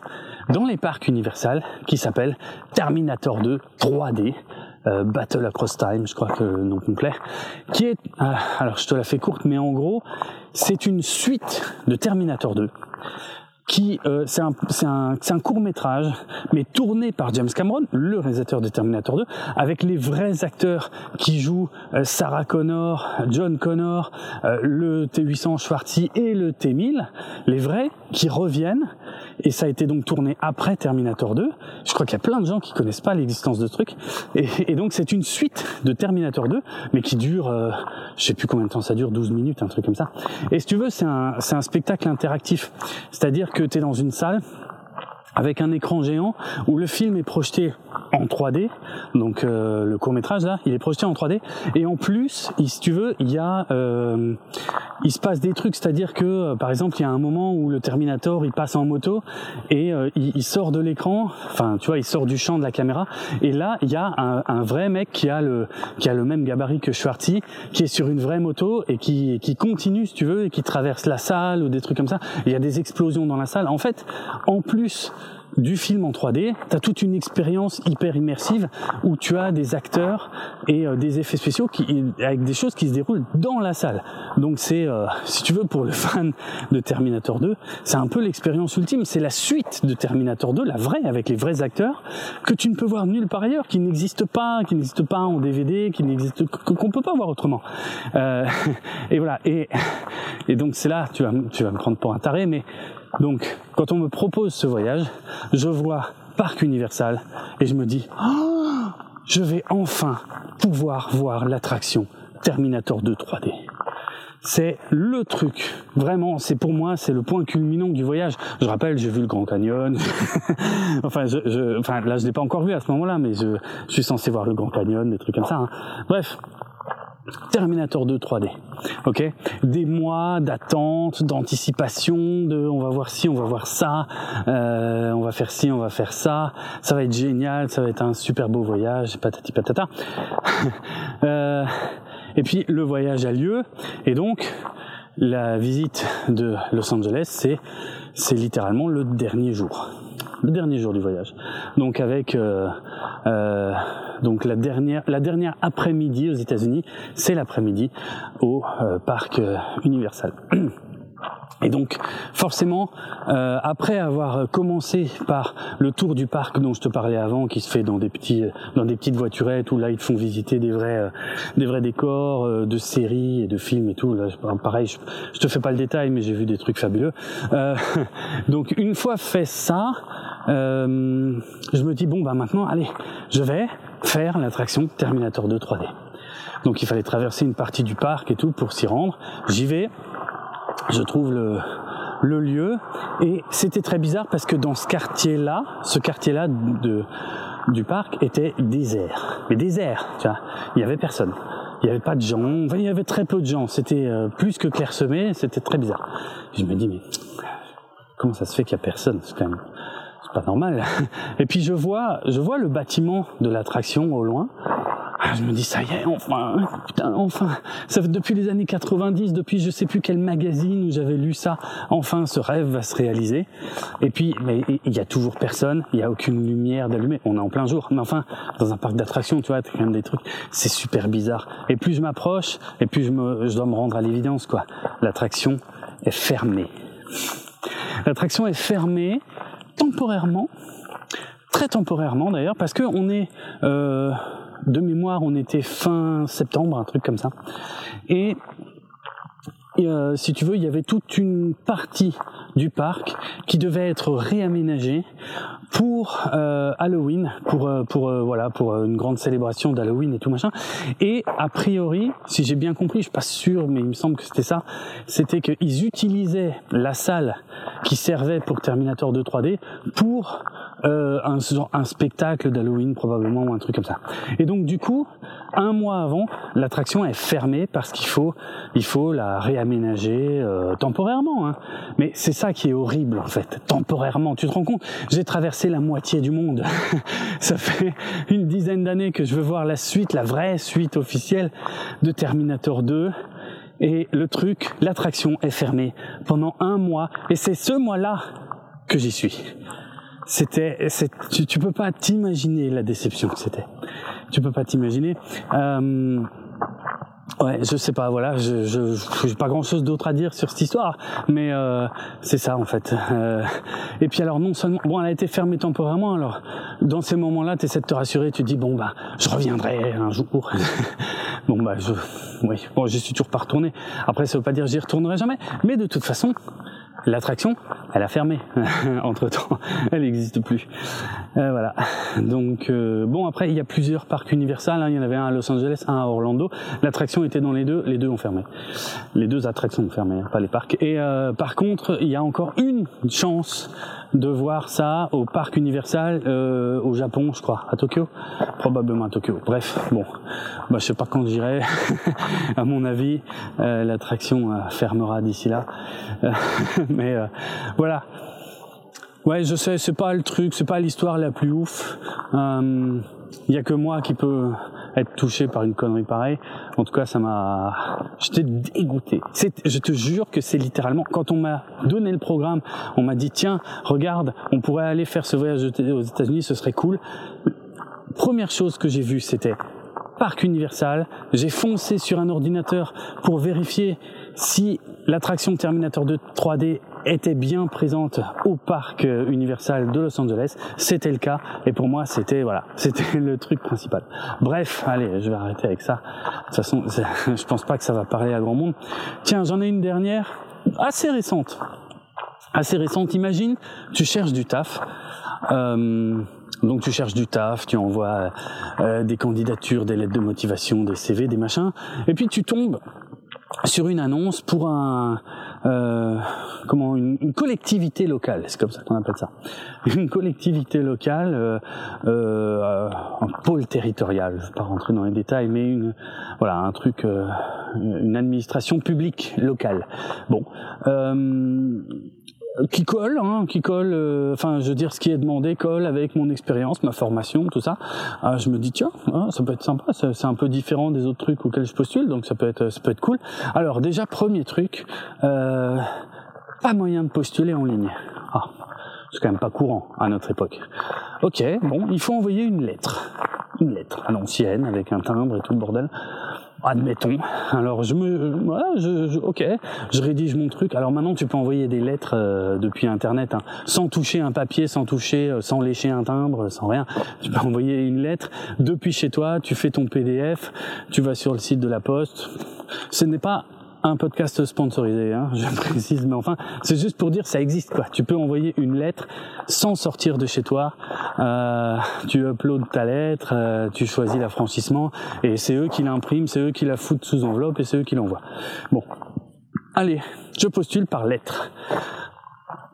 dans les parcs Universal qui s'appelle Terminator 2 3D. Euh, Battle Across Time, je crois que le nom complet, qui est, euh, alors je te la fais courte, mais en gros, c'est une suite de Terminator 2 qui euh, c'est un, un, un, court métrage, mais tourné par James Cameron, le réalisateur de Terminator 2, avec les vrais acteurs qui jouent euh, Sarah Connor, John Connor, euh, le T800 Schwarzy et le T1000, les vrais qui reviennent. Et ça a été donc tourné après Terminator 2. Je crois qu'il y a plein de gens qui connaissent pas l'existence de ce truc. Et, et donc c'est une suite de Terminator 2, mais qui dure, euh, je sais plus combien de temps ça dure, 12 minutes, un truc comme ça. Et si tu veux, c'est un, un spectacle interactif. C'est-à-dire que tu dans une salle avec un écran géant où le film est projeté en 3D, donc euh, le court métrage là, il est projeté en 3D, et en plus, si tu veux, il y a, euh, il se passe des trucs, c'est-à-dire que, euh, par exemple, il y a un moment où le Terminator, il passe en moto et il, il, sort de l'écran, enfin, tu vois, il sort du champ de la caméra, et là, il y a un, un, vrai mec qui a le, qui a le même gabarit que Schwartzy, qui est sur une vraie moto et qui, qui continue, si tu veux, et qui traverse la salle ou des trucs comme ça. Il y a des explosions dans la salle. En fait, en plus du film en 3D, tu as toute une expérience hyper immersive où tu as des acteurs et euh, des effets spéciaux qui, avec des choses qui se déroulent dans la salle. Donc c'est, euh, si tu veux, pour le fan de Terminator 2, c'est un peu l'expérience ultime. C'est la suite de Terminator 2, la vraie, avec les vrais acteurs, que tu ne peux voir nulle part ailleurs, qui n'existe pas, qui n'existe pas en DVD, qui n'existe, qu'on peut pas voir autrement. Euh, et voilà. Et, et donc c'est là, tu vas, tu vas me prendre pour un taré, mais donc, quand on me propose ce voyage, je vois Parc Universal et je me dis, oh, je vais enfin pouvoir voir l'attraction Terminator 2 3D. C'est le truc. Vraiment, c'est pour moi, c'est le point culminant du voyage. Je rappelle, j'ai vu le Grand Canyon. enfin, je, je, enfin, là, je l'ai pas encore vu à ce moment-là, mais je, suis censé voir le Grand Canyon, des trucs comme ça. Hein. Bref, Terminator 2 3D. Ok? Des mois d'attente, d'anticipation, de on va voir ci, on va voir ça, euh, on va faire ci, on va faire ça, ça va être génial, ça va être un super beau voyage, patati patata. euh, et puis le voyage a lieu, et donc la visite de Los Angeles, c'est c'est littéralement le dernier jour le dernier jour du voyage. Donc avec euh, euh, donc la dernière la dernière après-midi aux États-Unis, c'est l'après-midi au euh, parc Universal. Et donc, forcément, euh, après avoir commencé par le tour du parc dont je te parlais avant, qui se fait dans des petits, dans des petites voiturettes où là ils te font visiter des vrais, euh, des vrais décors euh, de séries et de films et tout. Là, pareil, je, je, te fais pas le détail, mais j'ai vu des trucs fabuleux. Euh, donc, une fois fait ça, euh, je me dis bon bah maintenant, allez, je vais faire l'attraction Terminator 2 3D. Donc, il fallait traverser une partie du parc et tout pour s'y rendre. J'y vais je trouve le, le lieu. Et c'était très bizarre parce que dans ce quartier-là, ce quartier-là de du parc était désert, mais désert, tu vois, il y avait personne, il y avait pas de gens, enfin, il y avait très peu de gens, c'était euh, plus que clairsemé, c'était très bizarre. Je me dis mais comment ça se fait qu'il y a personne, c'est quand même pas normal. Et puis je vois je vois le bâtiment de l'attraction au loin je me dis ça y est, enfin, putain, enfin, ça fait depuis les années 90, depuis je sais plus quel magazine où j'avais lu ça, enfin ce rêve va se réaliser. Et puis, mais il y a toujours personne, il y a aucune lumière d'allumée, on est en plein jour, mais enfin, dans un parc d'attractions, tu vois, quand même des trucs, c'est super bizarre. Et plus je m'approche, et plus je, me, je dois me rendre à l'évidence, quoi. L'attraction est fermée. L'attraction est fermée temporairement, très temporairement d'ailleurs, parce que on est euh, de mémoire, on était fin septembre, un truc comme ça. Et, euh, si tu veux, il y avait toute une partie du parc qui devait être réaménagée pour euh, Halloween, pour euh, pour voilà pour une grande célébration d'Halloween et tout machin. Et a priori, si j'ai bien compris, je suis pas sûr, mais il me semble que c'était ça, c'était qu'ils utilisaient la salle qui servait pour Terminator 2 3D pour un, un spectacle d'Halloween probablement ou un truc comme ça. Et donc du coup, un mois avant, l'attraction est fermée parce qu'il faut il faut la réaménager temporairement. Hein. Mais c'est ça qui est horrible en fait, temporairement. Tu te rends compte? J'ai traversé la moitié du monde. ça fait une dizaine d'années que je veux voir la suite, la vraie suite officielle de Terminator 2. Et le truc, l'attraction est fermée pendant un mois. Et c'est ce mois-là que j'y suis. C'était, tu, tu peux pas t'imaginer la déception que c'était. Tu peux pas t'imaginer. Euh, Ouais, je sais pas, voilà, je je j'ai pas grand chose d'autre à dire sur cette histoire, mais euh, c'est ça en fait. Euh, et puis alors non seulement, bon, elle a été fermée temporairement, alors dans ces moments-là, tu essaies de te rassurer, tu dis bon bah je reviendrai un jour. bon bah je, oui, bon je suis toujours pas retourné. Après ça veut pas dire j'y retournerai jamais, mais de toute façon, L'attraction, elle a fermé entre temps, elle n'existe plus. Euh, voilà. Donc euh, bon après il y a plusieurs parcs Universal, hein. il y en avait un à Los Angeles, un à Orlando. L'attraction était dans les deux, les deux ont fermé. Les deux attractions ont fermé, hein, pas les parcs. Et euh, par contre il y a encore une chance de voir ça au parc Universal euh, au Japon, je crois, à Tokyo, probablement à Tokyo. Bref, bon, bah, je sais pas quand j'irai. à mon avis, euh, l'attraction euh, fermera d'ici là. mais voilà. Ouais, je sais, c'est pas le truc, c'est pas l'histoire la plus ouf. Il y a que moi qui peut être touché par une connerie pareille. En tout cas, ça m'a, j'étais dégoûté. Je te jure que c'est littéralement quand on m'a donné le programme, on m'a dit tiens, regarde, on pourrait aller faire ce voyage aux États-Unis, ce serait cool. Première chose que j'ai vue, c'était parc Universal. J'ai foncé sur un ordinateur pour vérifier si l'attraction Terminator 2 3D était bien présente au parc Universal de Los Angeles. C'était le cas et pour moi c'était voilà, c'était le truc principal. Bref, allez, je vais arrêter avec ça. De toute façon, je pense pas que ça va parler à grand monde. Tiens, j'en ai une dernière assez récente. Assez récente. Imagine, tu cherches du taf. Euh, donc tu cherches du taf, tu envoies euh, des candidatures, des lettres de motivation, des CV, des machins, et puis tu tombes sur une annonce pour un euh, comment une, collectivité locale, c'est comme ça qu'on appelle ça, une collectivité locale, euh, euh, un pôle territorial. Je vais pas rentrer dans les détails, mais une voilà un truc, euh, une administration publique locale. Bon. Qui colle, hein, qui colle, euh, enfin je veux dire ce qui est demandé colle avec mon expérience, ma formation, tout ça. Ah, je me dis tiens, ah, ça peut être sympa, c'est un peu différent des autres trucs auxquels je postule, donc ça peut être, ça peut être cool. Alors déjà premier truc, euh, pas moyen de postuler en ligne. Ah, c'est quand même pas courant à notre époque. Ok, bon, il faut envoyer une lettre, une lettre à l'ancienne avec un timbre et tout le bordel admettons. Alors je me, voilà, je, ok, je rédige mon truc. Alors maintenant tu peux envoyer des lettres euh, depuis Internet, hein, sans toucher un papier, sans toucher, euh, sans lécher un timbre, sans rien. Tu peux envoyer une lettre depuis chez toi. Tu fais ton PDF, tu vas sur le site de la Poste. Ce n'est pas un podcast sponsorisé, hein, je précise, mais enfin, c'est juste pour dire ça existe quoi. Tu peux envoyer une lettre sans sortir de chez toi. Euh, tu uploads ta lettre, euh, tu choisis l'affranchissement et c'est eux qui l'impriment, c'est eux qui la foutent sous enveloppe et c'est eux qui l'envoient. Bon, allez, je postule par lettre.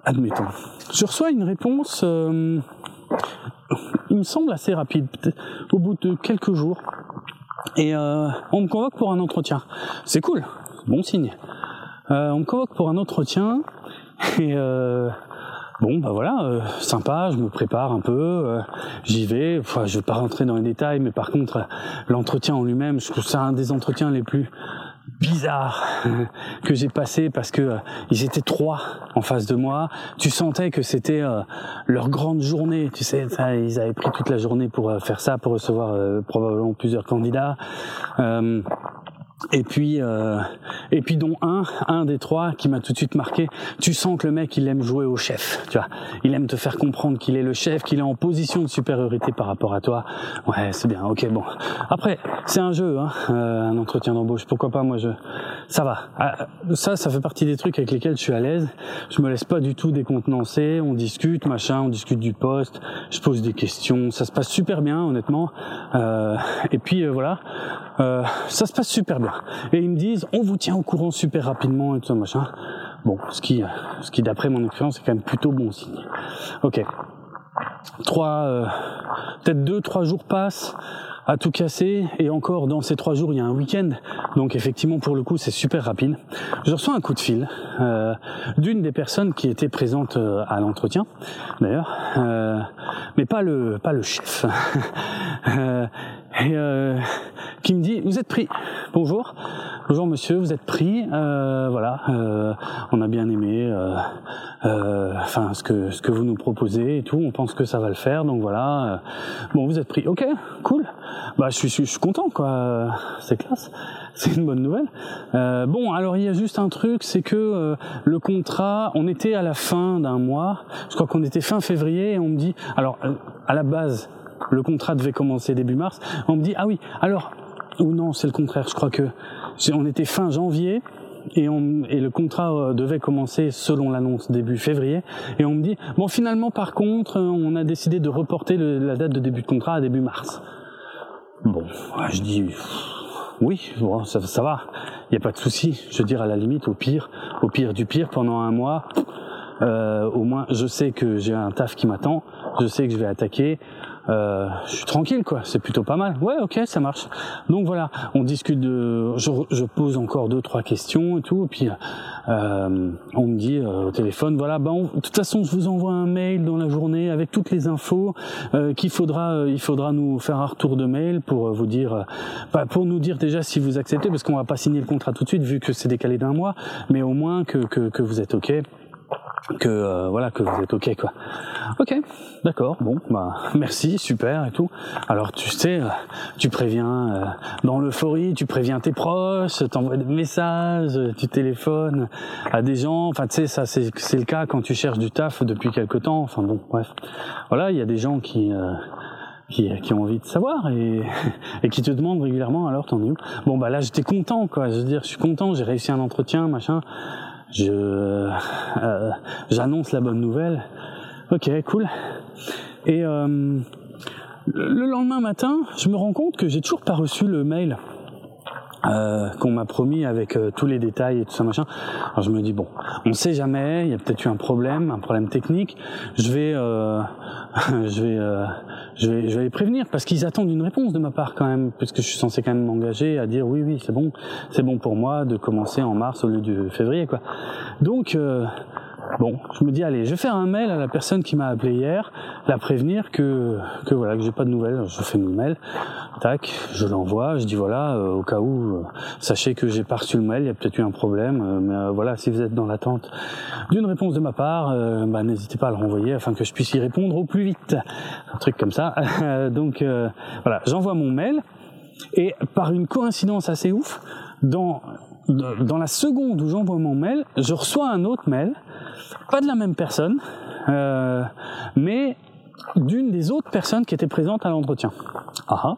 Admettons. Je reçois une réponse. Euh, il me semble assez rapide, au bout de quelques jours. Et euh, on me convoque pour un entretien. C'est cool, bon signe. Euh, on me convoque pour un entretien et euh, bon bah voilà, euh, sympa, je me prépare un peu, euh, j'y vais. Enfin, je vais pas rentrer dans les détails, mais par contre l'entretien en lui-même, je trouve ça un des entretiens les plus bizarres que j'ai passé parce que euh, ils étaient trois en face de moi. Tu sentais que c'était leur grande journée. Tu sais, ils avaient pris toute la journée pour faire ça, pour recevoir probablement plusieurs candidats. Et puis, euh, et puis dont un, un des trois qui m'a tout de suite marqué. Tu sens que le mec, il aime jouer au chef. Tu vois, il aime te faire comprendre qu'il est le chef, qu'il est en position de supériorité par rapport à toi. Ouais, c'est bien. Ok, bon. Après, c'est un jeu, hein, euh, un entretien d'embauche. Pourquoi pas Moi, je, ça va. Ah, ça, ça fait partie des trucs avec lesquels je suis à l'aise. Je me laisse pas du tout décontenancer. On discute, machin, on discute du poste. Je pose des questions. Ça se passe super bien, honnêtement. Euh, et puis euh, voilà, euh, ça se passe super bien. Et ils me disent, on vous tient au courant super rapidement et tout ça, machin. Bon, ce qui, d'après mon expérience, est quand même plutôt bon signe. Ok. Trois, euh, peut-être deux, trois jours passent à tout casser et encore dans ces trois jours il y a un week-end donc effectivement pour le coup c'est super rapide je reçois un coup de fil euh, d'une des personnes qui était présente euh, à l'entretien d'ailleurs mais pas le pas le chef et qui me dit vous êtes pris. Bonjour. Bonjour monsieur. Vous êtes pris. Voilà. On a bien aimé enfin ce que ce que vous nous proposez et tout. On pense que ça va le faire. Donc voilà. Bon vous êtes pris. Ok. Cool. Bah je suis, je suis content quoi, c'est classe, c'est une bonne nouvelle. Euh, bon alors il y a juste un truc, c'est que euh, le contrat, on était à la fin d'un mois, je crois qu'on était fin février et on me dit, alors euh, à la base le contrat devait commencer début mars, on me dit ah oui alors ou non c'est le contraire, je crois que on était fin janvier et, le contrat euh, devait commencer selon l'annonce début février. Et on me dit, bon finalement par contre, on a décidé de reporter la date de début de contrat à début mars. Bon, je dis oui, bon, ça, ça va, il n'y a pas de souci. Je veux dire, à la limite, au pire, au pire du pire, pendant un mois, euh, au moins, je sais que j'ai un taf qui m'attend, je sais que je vais attaquer, euh, je suis tranquille quoi, c'est plutôt pas mal. Ouais, ok, ça marche. Donc voilà, on discute de, je, je pose encore deux trois questions et tout, et puis euh, on me dit euh, au téléphone, voilà, ben de toute façon je vous envoie un mail dans la journée avec toutes les infos euh, qu'il faudra, euh, il faudra nous faire un retour de mail pour vous dire, bah, pour nous dire déjà si vous acceptez, parce qu'on va pas signer le contrat tout de suite vu que c'est décalé d'un mois, mais au moins que, que, que vous êtes ok que euh, voilà que vous êtes ok quoi. Ok, d'accord, bon bah merci, super et tout. Alors tu sais, euh, tu préviens euh, dans l'euphorie, tu préviens tes proches, t'envoies des messages, tu téléphones à des gens. Enfin tu sais ça c'est c'est le cas quand tu cherches du taf depuis quelque temps. Enfin bon bref, voilà il y a des gens qui qui, qui, ont envie de savoir et, et qui te demandent régulièrement alors t'en es où? Bon bah là j'étais content quoi, je veux dire je suis content, j'ai réussi un entretien machin je euh, j'annonce la bonne nouvelle. Ok, cool. Et euh, le lendemain matin, je me rends compte que j'ai toujours pas reçu le mail euh, qu'on m'a promis avec euh, tous les détails et tout ça machin. Alors je me dis bon, on sait jamais, il y a peut-être eu un problème, un problème technique. Je vais, euh, je vais, euh, je vais, je vais les prévenir parce qu'ils attendent une réponse de ma part quand même, parce que je suis censé quand même m'engager à dire oui oui c'est bon, c'est bon pour moi de commencer en mars au lieu de février quoi. Donc Bon, je me dis allez, je vais faire un mail à la personne qui m'a appelé hier, la prévenir que que voilà que j'ai pas de nouvelles. Je fais mon mail, tac, je l'envoie, je dis voilà euh, au cas où, euh, sachez que j'ai pas reçu le mail, il y a peut-être eu un problème, euh, mais voilà si vous êtes dans l'attente d'une réponse de ma part, bah, n'hésitez pas à le renvoyer afin que je puisse y répondre au plus vite, un truc comme ça. Donc voilà, j'envoie mon mail et par une coïncidence assez ouf, dans dans la seconde où j'envoie mon mail, je reçois un autre mail pas de la même personne, euh, mais d'une des autres personnes qui étaient présentes à l'entretien. Ah ah,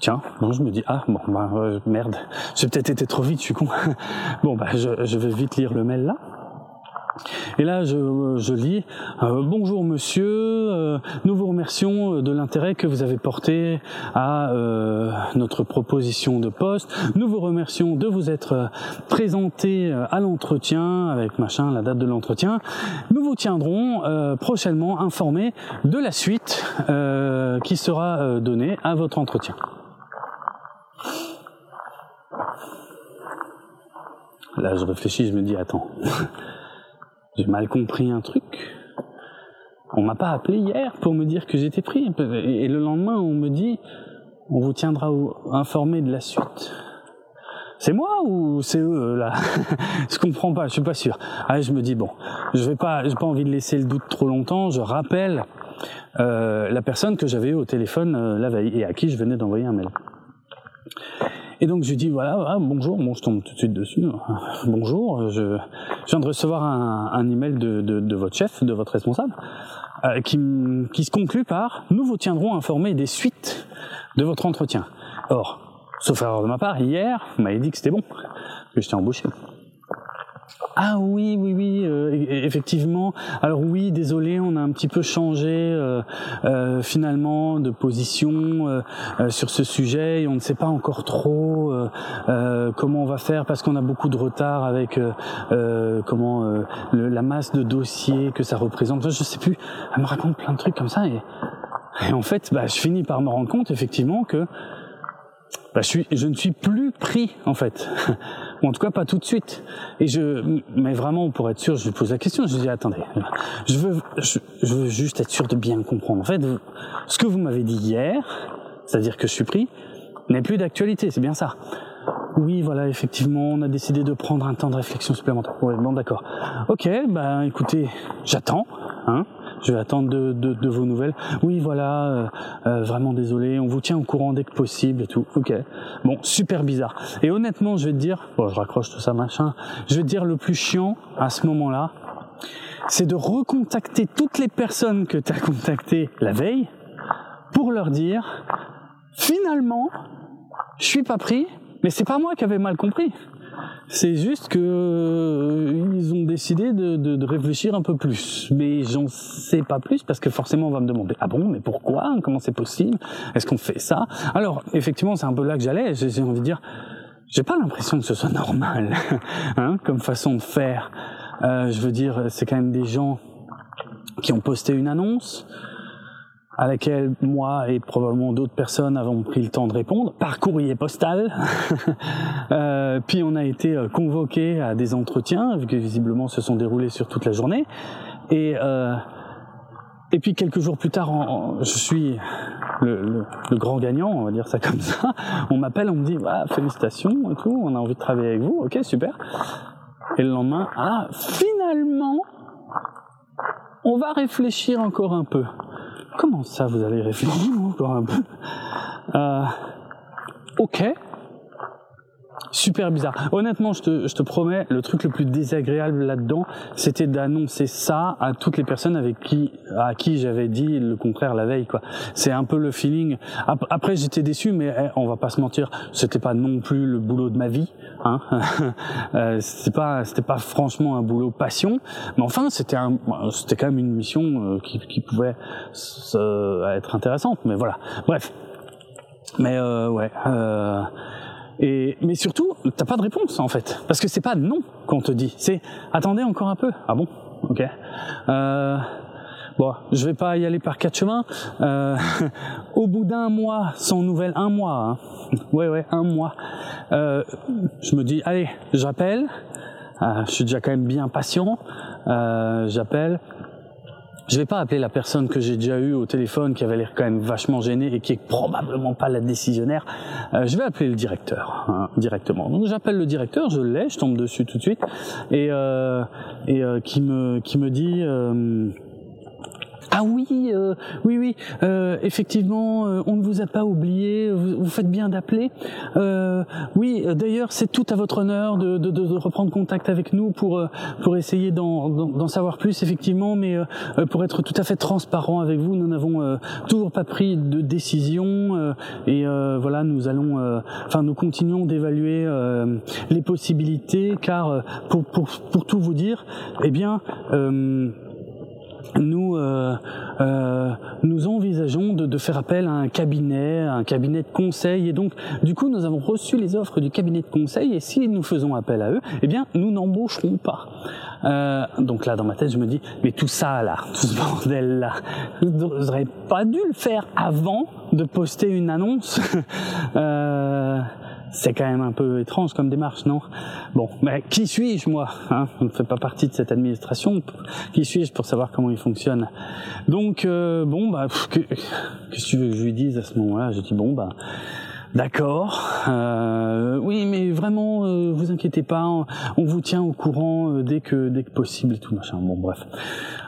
tiens, bon, je me dis, ah bon, bah, euh, merde, j'ai peut-être été trop vite, je suis con. bon, bah, je vais vite lire le mail là. Et là, je, lis euh, Bonjour monsieur, euh, nous vous remercions de l'intérêt que vous avez porté à euh, notre proposition de poste. Nous vous remercions de vous être présenté à l'entretien avec machin, la date de l'entretien. Nous vous tiendrons prochainement informés de la suite qui sera donnée à votre entretien. Là, je réfléchis, je me dis attends. J'ai mal compris un truc. On m'a pas appelé hier pour me dire que j'étais pris. Et le lendemain, on me dit, on vous tiendra informé de la suite. C'est moi ou c'est eux là? Je comprends pas, je suis pas sûr. Ah, je me dis bon, je vais pas, j'ai pas envie de laisser le doute trop longtemps. Je rappelle euh, la personne que j'avais eu au téléphone euh, la veille et à qui je venais d'envoyer un mail. Et donc je lui dis voilà, bonjour, bon je tombe tout de suite dessus. Bonjour, je, viens de recevoir un, email de, de, de, votre chef, de votre responsable, euh, qui, qui se conclut par nous vous tiendrons informés des suites de votre entretien. Or, sauf erreur de ma part, hier, vous m'avez dit que c'était bon, que j'étais embauché. Ah oui, oui, oui, euh, effectivement. Alors oui, désolé, on a un petit peu changé euh, euh, finalement de position sur ce sujet et on ne sait pas encore trop comment on va faire parce qu'on a beaucoup de retard avec comment la masse de dossiers que ça représente. je sais plus. Elle me raconte plein de trucs comme ça et, en fait, bah, je finis par me rendre compte effectivement que bah, je ne suis plus pris en fait. En tout cas pas tout de suite. Et je, mais vraiment pour être sûr, je lui pose la question. Je lui dis attendez, je veux, juste être sûr de bien comprendre. En fait, ce que vous m'avez dit hier, c'est-à-dire que je suis pris, n'est plus d'actualité. C'est bien ça. Oui, voilà, effectivement, on a décidé de prendre un temps de réflexion supplémentaire. Ouais, bon, d'accord. Ok, bah écoutez, j'attends, hein je vais attendre de, de, de vos nouvelles. Oui, voilà, euh, euh, vraiment désolé, on vous tient au courant dès que possible et tout. Ok. Bon, super bizarre. Et honnêtement, je vais te dire, bon, je raccroche tout ça, machin. Je vais te dire le plus chiant à ce moment-là, c'est de recontacter toutes les personnes que tu as contactées la veille pour leur dire, finalement, je suis pas pris, mais c'est pas moi qui avais mal compris. C'est juste que euh, ils ont décidé de, de, de, réfléchir un peu plus. Mais j'en sais pas plus parce que forcément on va me demander ah bon mais pourquoi? Comment c'est possible? Est-ce qu'on fait ça? Alors effectivement c'est un peu là que j'allais. J'ai envie de dire j'ai pas l'impression que ce soit normal hein, comme façon de faire. Euh, je veux dire c'est quand même des gens qui ont posté une annonce à laquelle moi et probablement d'autres personnes avons pris le temps de répondre par courrier postal. euh, puis on a été euh, convoqué à des entretiens, vu que visiblement se sont déroulés sur toute la journée. Et, euh, et puis quelques jours plus tard, je suis le, grand gagnant, on va dire ça comme ça. On m'appelle, on me dit ah, félicitations et tout, on a envie de travailler avec vous, ok super. Et le lendemain, ah finalement, on va réfléchir encore un peu. Comment ça, vous avez réfléchi encore un peu euh, Ok, super bizarre. Honnêtement, je te, je te promets, le truc le plus désagréable là-dedans, c'était d'annoncer ça à toutes les personnes avec qui, à qui j'avais dit le contraire la veille, quoi. C'est un peu le feeling. Après, j'étais déçu, mais eh, on va pas se mentir, c'était pas non plus le boulot de ma vie, hein. euh, c'était pas, c'était pas franchement un boulot passion, mais enfin, c'était un, c'était quand même une mission euh, qui, qui pouvait être intéressante. Mais voilà. Bref. Mais euh, ouais. Euh, et, mais surtout, t'as pas de réponse en fait, parce que c'est pas non qu'on te dit, c'est attendez encore un peu. Ah bon, ok. Euh, bon, je vais pas y aller par quatre chemins. Euh, au bout d'un mois, sans nouvelles, un mois, hein. ouais ouais, un mois. Euh, je me dis allez, j'appelle. Euh, je suis déjà quand même bien patient. Euh, j'appelle je vais pas appeler la personne que j'ai déjà eue au téléphone qui avait l'air quand même vachement gênée et qui est probablement pas la décisionnaire. Euh, je vais appeler le directeur hein, directement. Donc j'appelle le directeur, je l'ai, je tombe dessus tout de suite et, euh, et euh, qui me qui me dit euh, ah oui, euh, oui, oui, euh, effectivement, euh, on ne vous a pas oublié, vous, vous faites bien d'appeler. Euh, oui, d'ailleurs, c'est tout à votre honneur de, de, de, reprendre contact avec nous pour, euh, pour essayer d'en savoir plus, effectivement, mais pour être tout à fait transparent avec vous, nous n'avons toujours pas pris de décision et voilà, nous allons, enfin, nous continuons d'évaluer les possibilités, car pour, pour, pour tout vous dire, eh bien, nous euh, euh, nous envisageons de, de, faire appel à un cabinet, un cabinet de conseil, et donc du coup nous avons reçu les offres du cabinet de conseil, et si nous faisons appel à eux, eh bien nous n'embaucherons pas. Euh, donc là dans ma tête je me dis mais tout ça là, tout ce bordel là, n'auriez pas dû le faire avant de poster une annonce. euh, c'est quand même un peu étrange comme démarche, non? Bon, mais qui suis-je moi hein? Je ne fais pas partie de cette administration. Qui suis-je pour savoir comment il fonctionne? Donc euh, bon, bah, qu'est-ce que tu veux que je lui dise à ce moment-là? Je dis bon, bah. D'accord. Euh, oui, mais vraiment, euh, vous inquiétez pas, on, vous tient au courant euh, dès que dès que possible et tout machin. Bon, bref.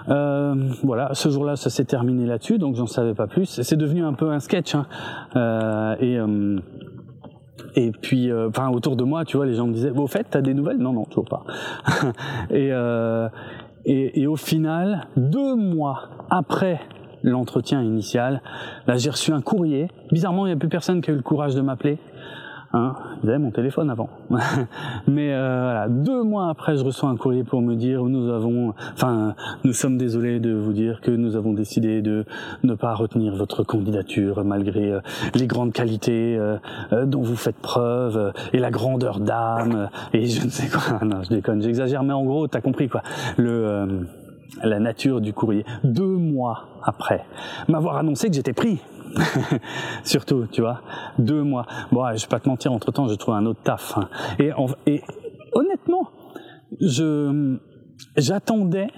Euh, voilà, ce jour-là, ça s'est terminé là-dessus, donc j'en savais pas plus. C'est devenu un peu un sketch, hein. et et puis, enfin, autour de moi, tu vois, les gens me disaient, au fait, t'as des nouvelles? Non, non, toujours pas. et, et, et au final, deux mois après l'entretien initial, là, j'ai reçu un courrier. Bizarrement, il n'y a plus personne qui a eu le courage de m'appeler. Hein, mon téléphone avant. Mais euh, voilà, deux mois après, je reçois un courrier pour me dire nous avons, enfin, nous sommes désolés de vous dire que nous avons décidé de ne pas retenir votre candidature malgré euh, les grandes qualités euh, euh dont vous faites preuve et la grandeur d'âme et je ne sais quoi. non, je déconne, j'exagère, mais en gros, t'as compris quoi. Le la nature du courrier. Deux mois après m'avoir annoncé que j'étais pris. Surtout, tu vois, deux mois. Bon, je vais pas te mentir, entre temps, j'ai trouvé un autre taf. Hein. Et, honnêtement, je j'attendais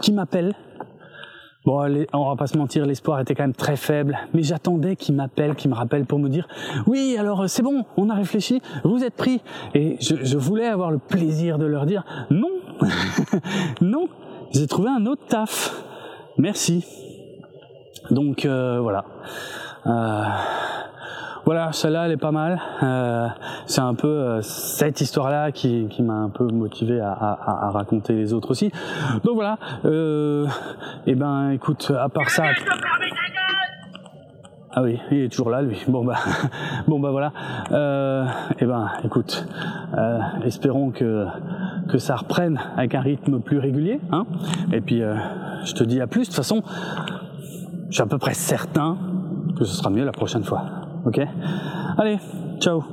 qu'il m'appelle. Bon, on va pas se mentir, l'espoir était quand même très faible, mais j'attendais qu'il m'appelle, qu'il me rappelle pour me dire oui, alors c'est bon, on a réfléchi, vous êtes pris. Et je voulais avoir le plaisir de leur dire non, non, j'ai trouvé un autre taf. Merci. Donc euh, voilà. Euh, voilà, celle-là, elle est pas mal. Euh, c'est un peu euh, cette histoire-là qui, qui m'a un peu motivé à, raconter les autres aussi. Donc voilà. Euh, et eh ben, écoute, à part ça. Ah oui, il est toujours là, lui. Bon bah, bon bah voilà. Euh, eh ben, écoute, euh, espérons que que ça reprenne avec un rythme plus régulier. Hein Et puis, euh, je te dis à plus. De toute façon, je suis à peu près certain que ce sera mieux la prochaine fois. Ok? Allez, ciao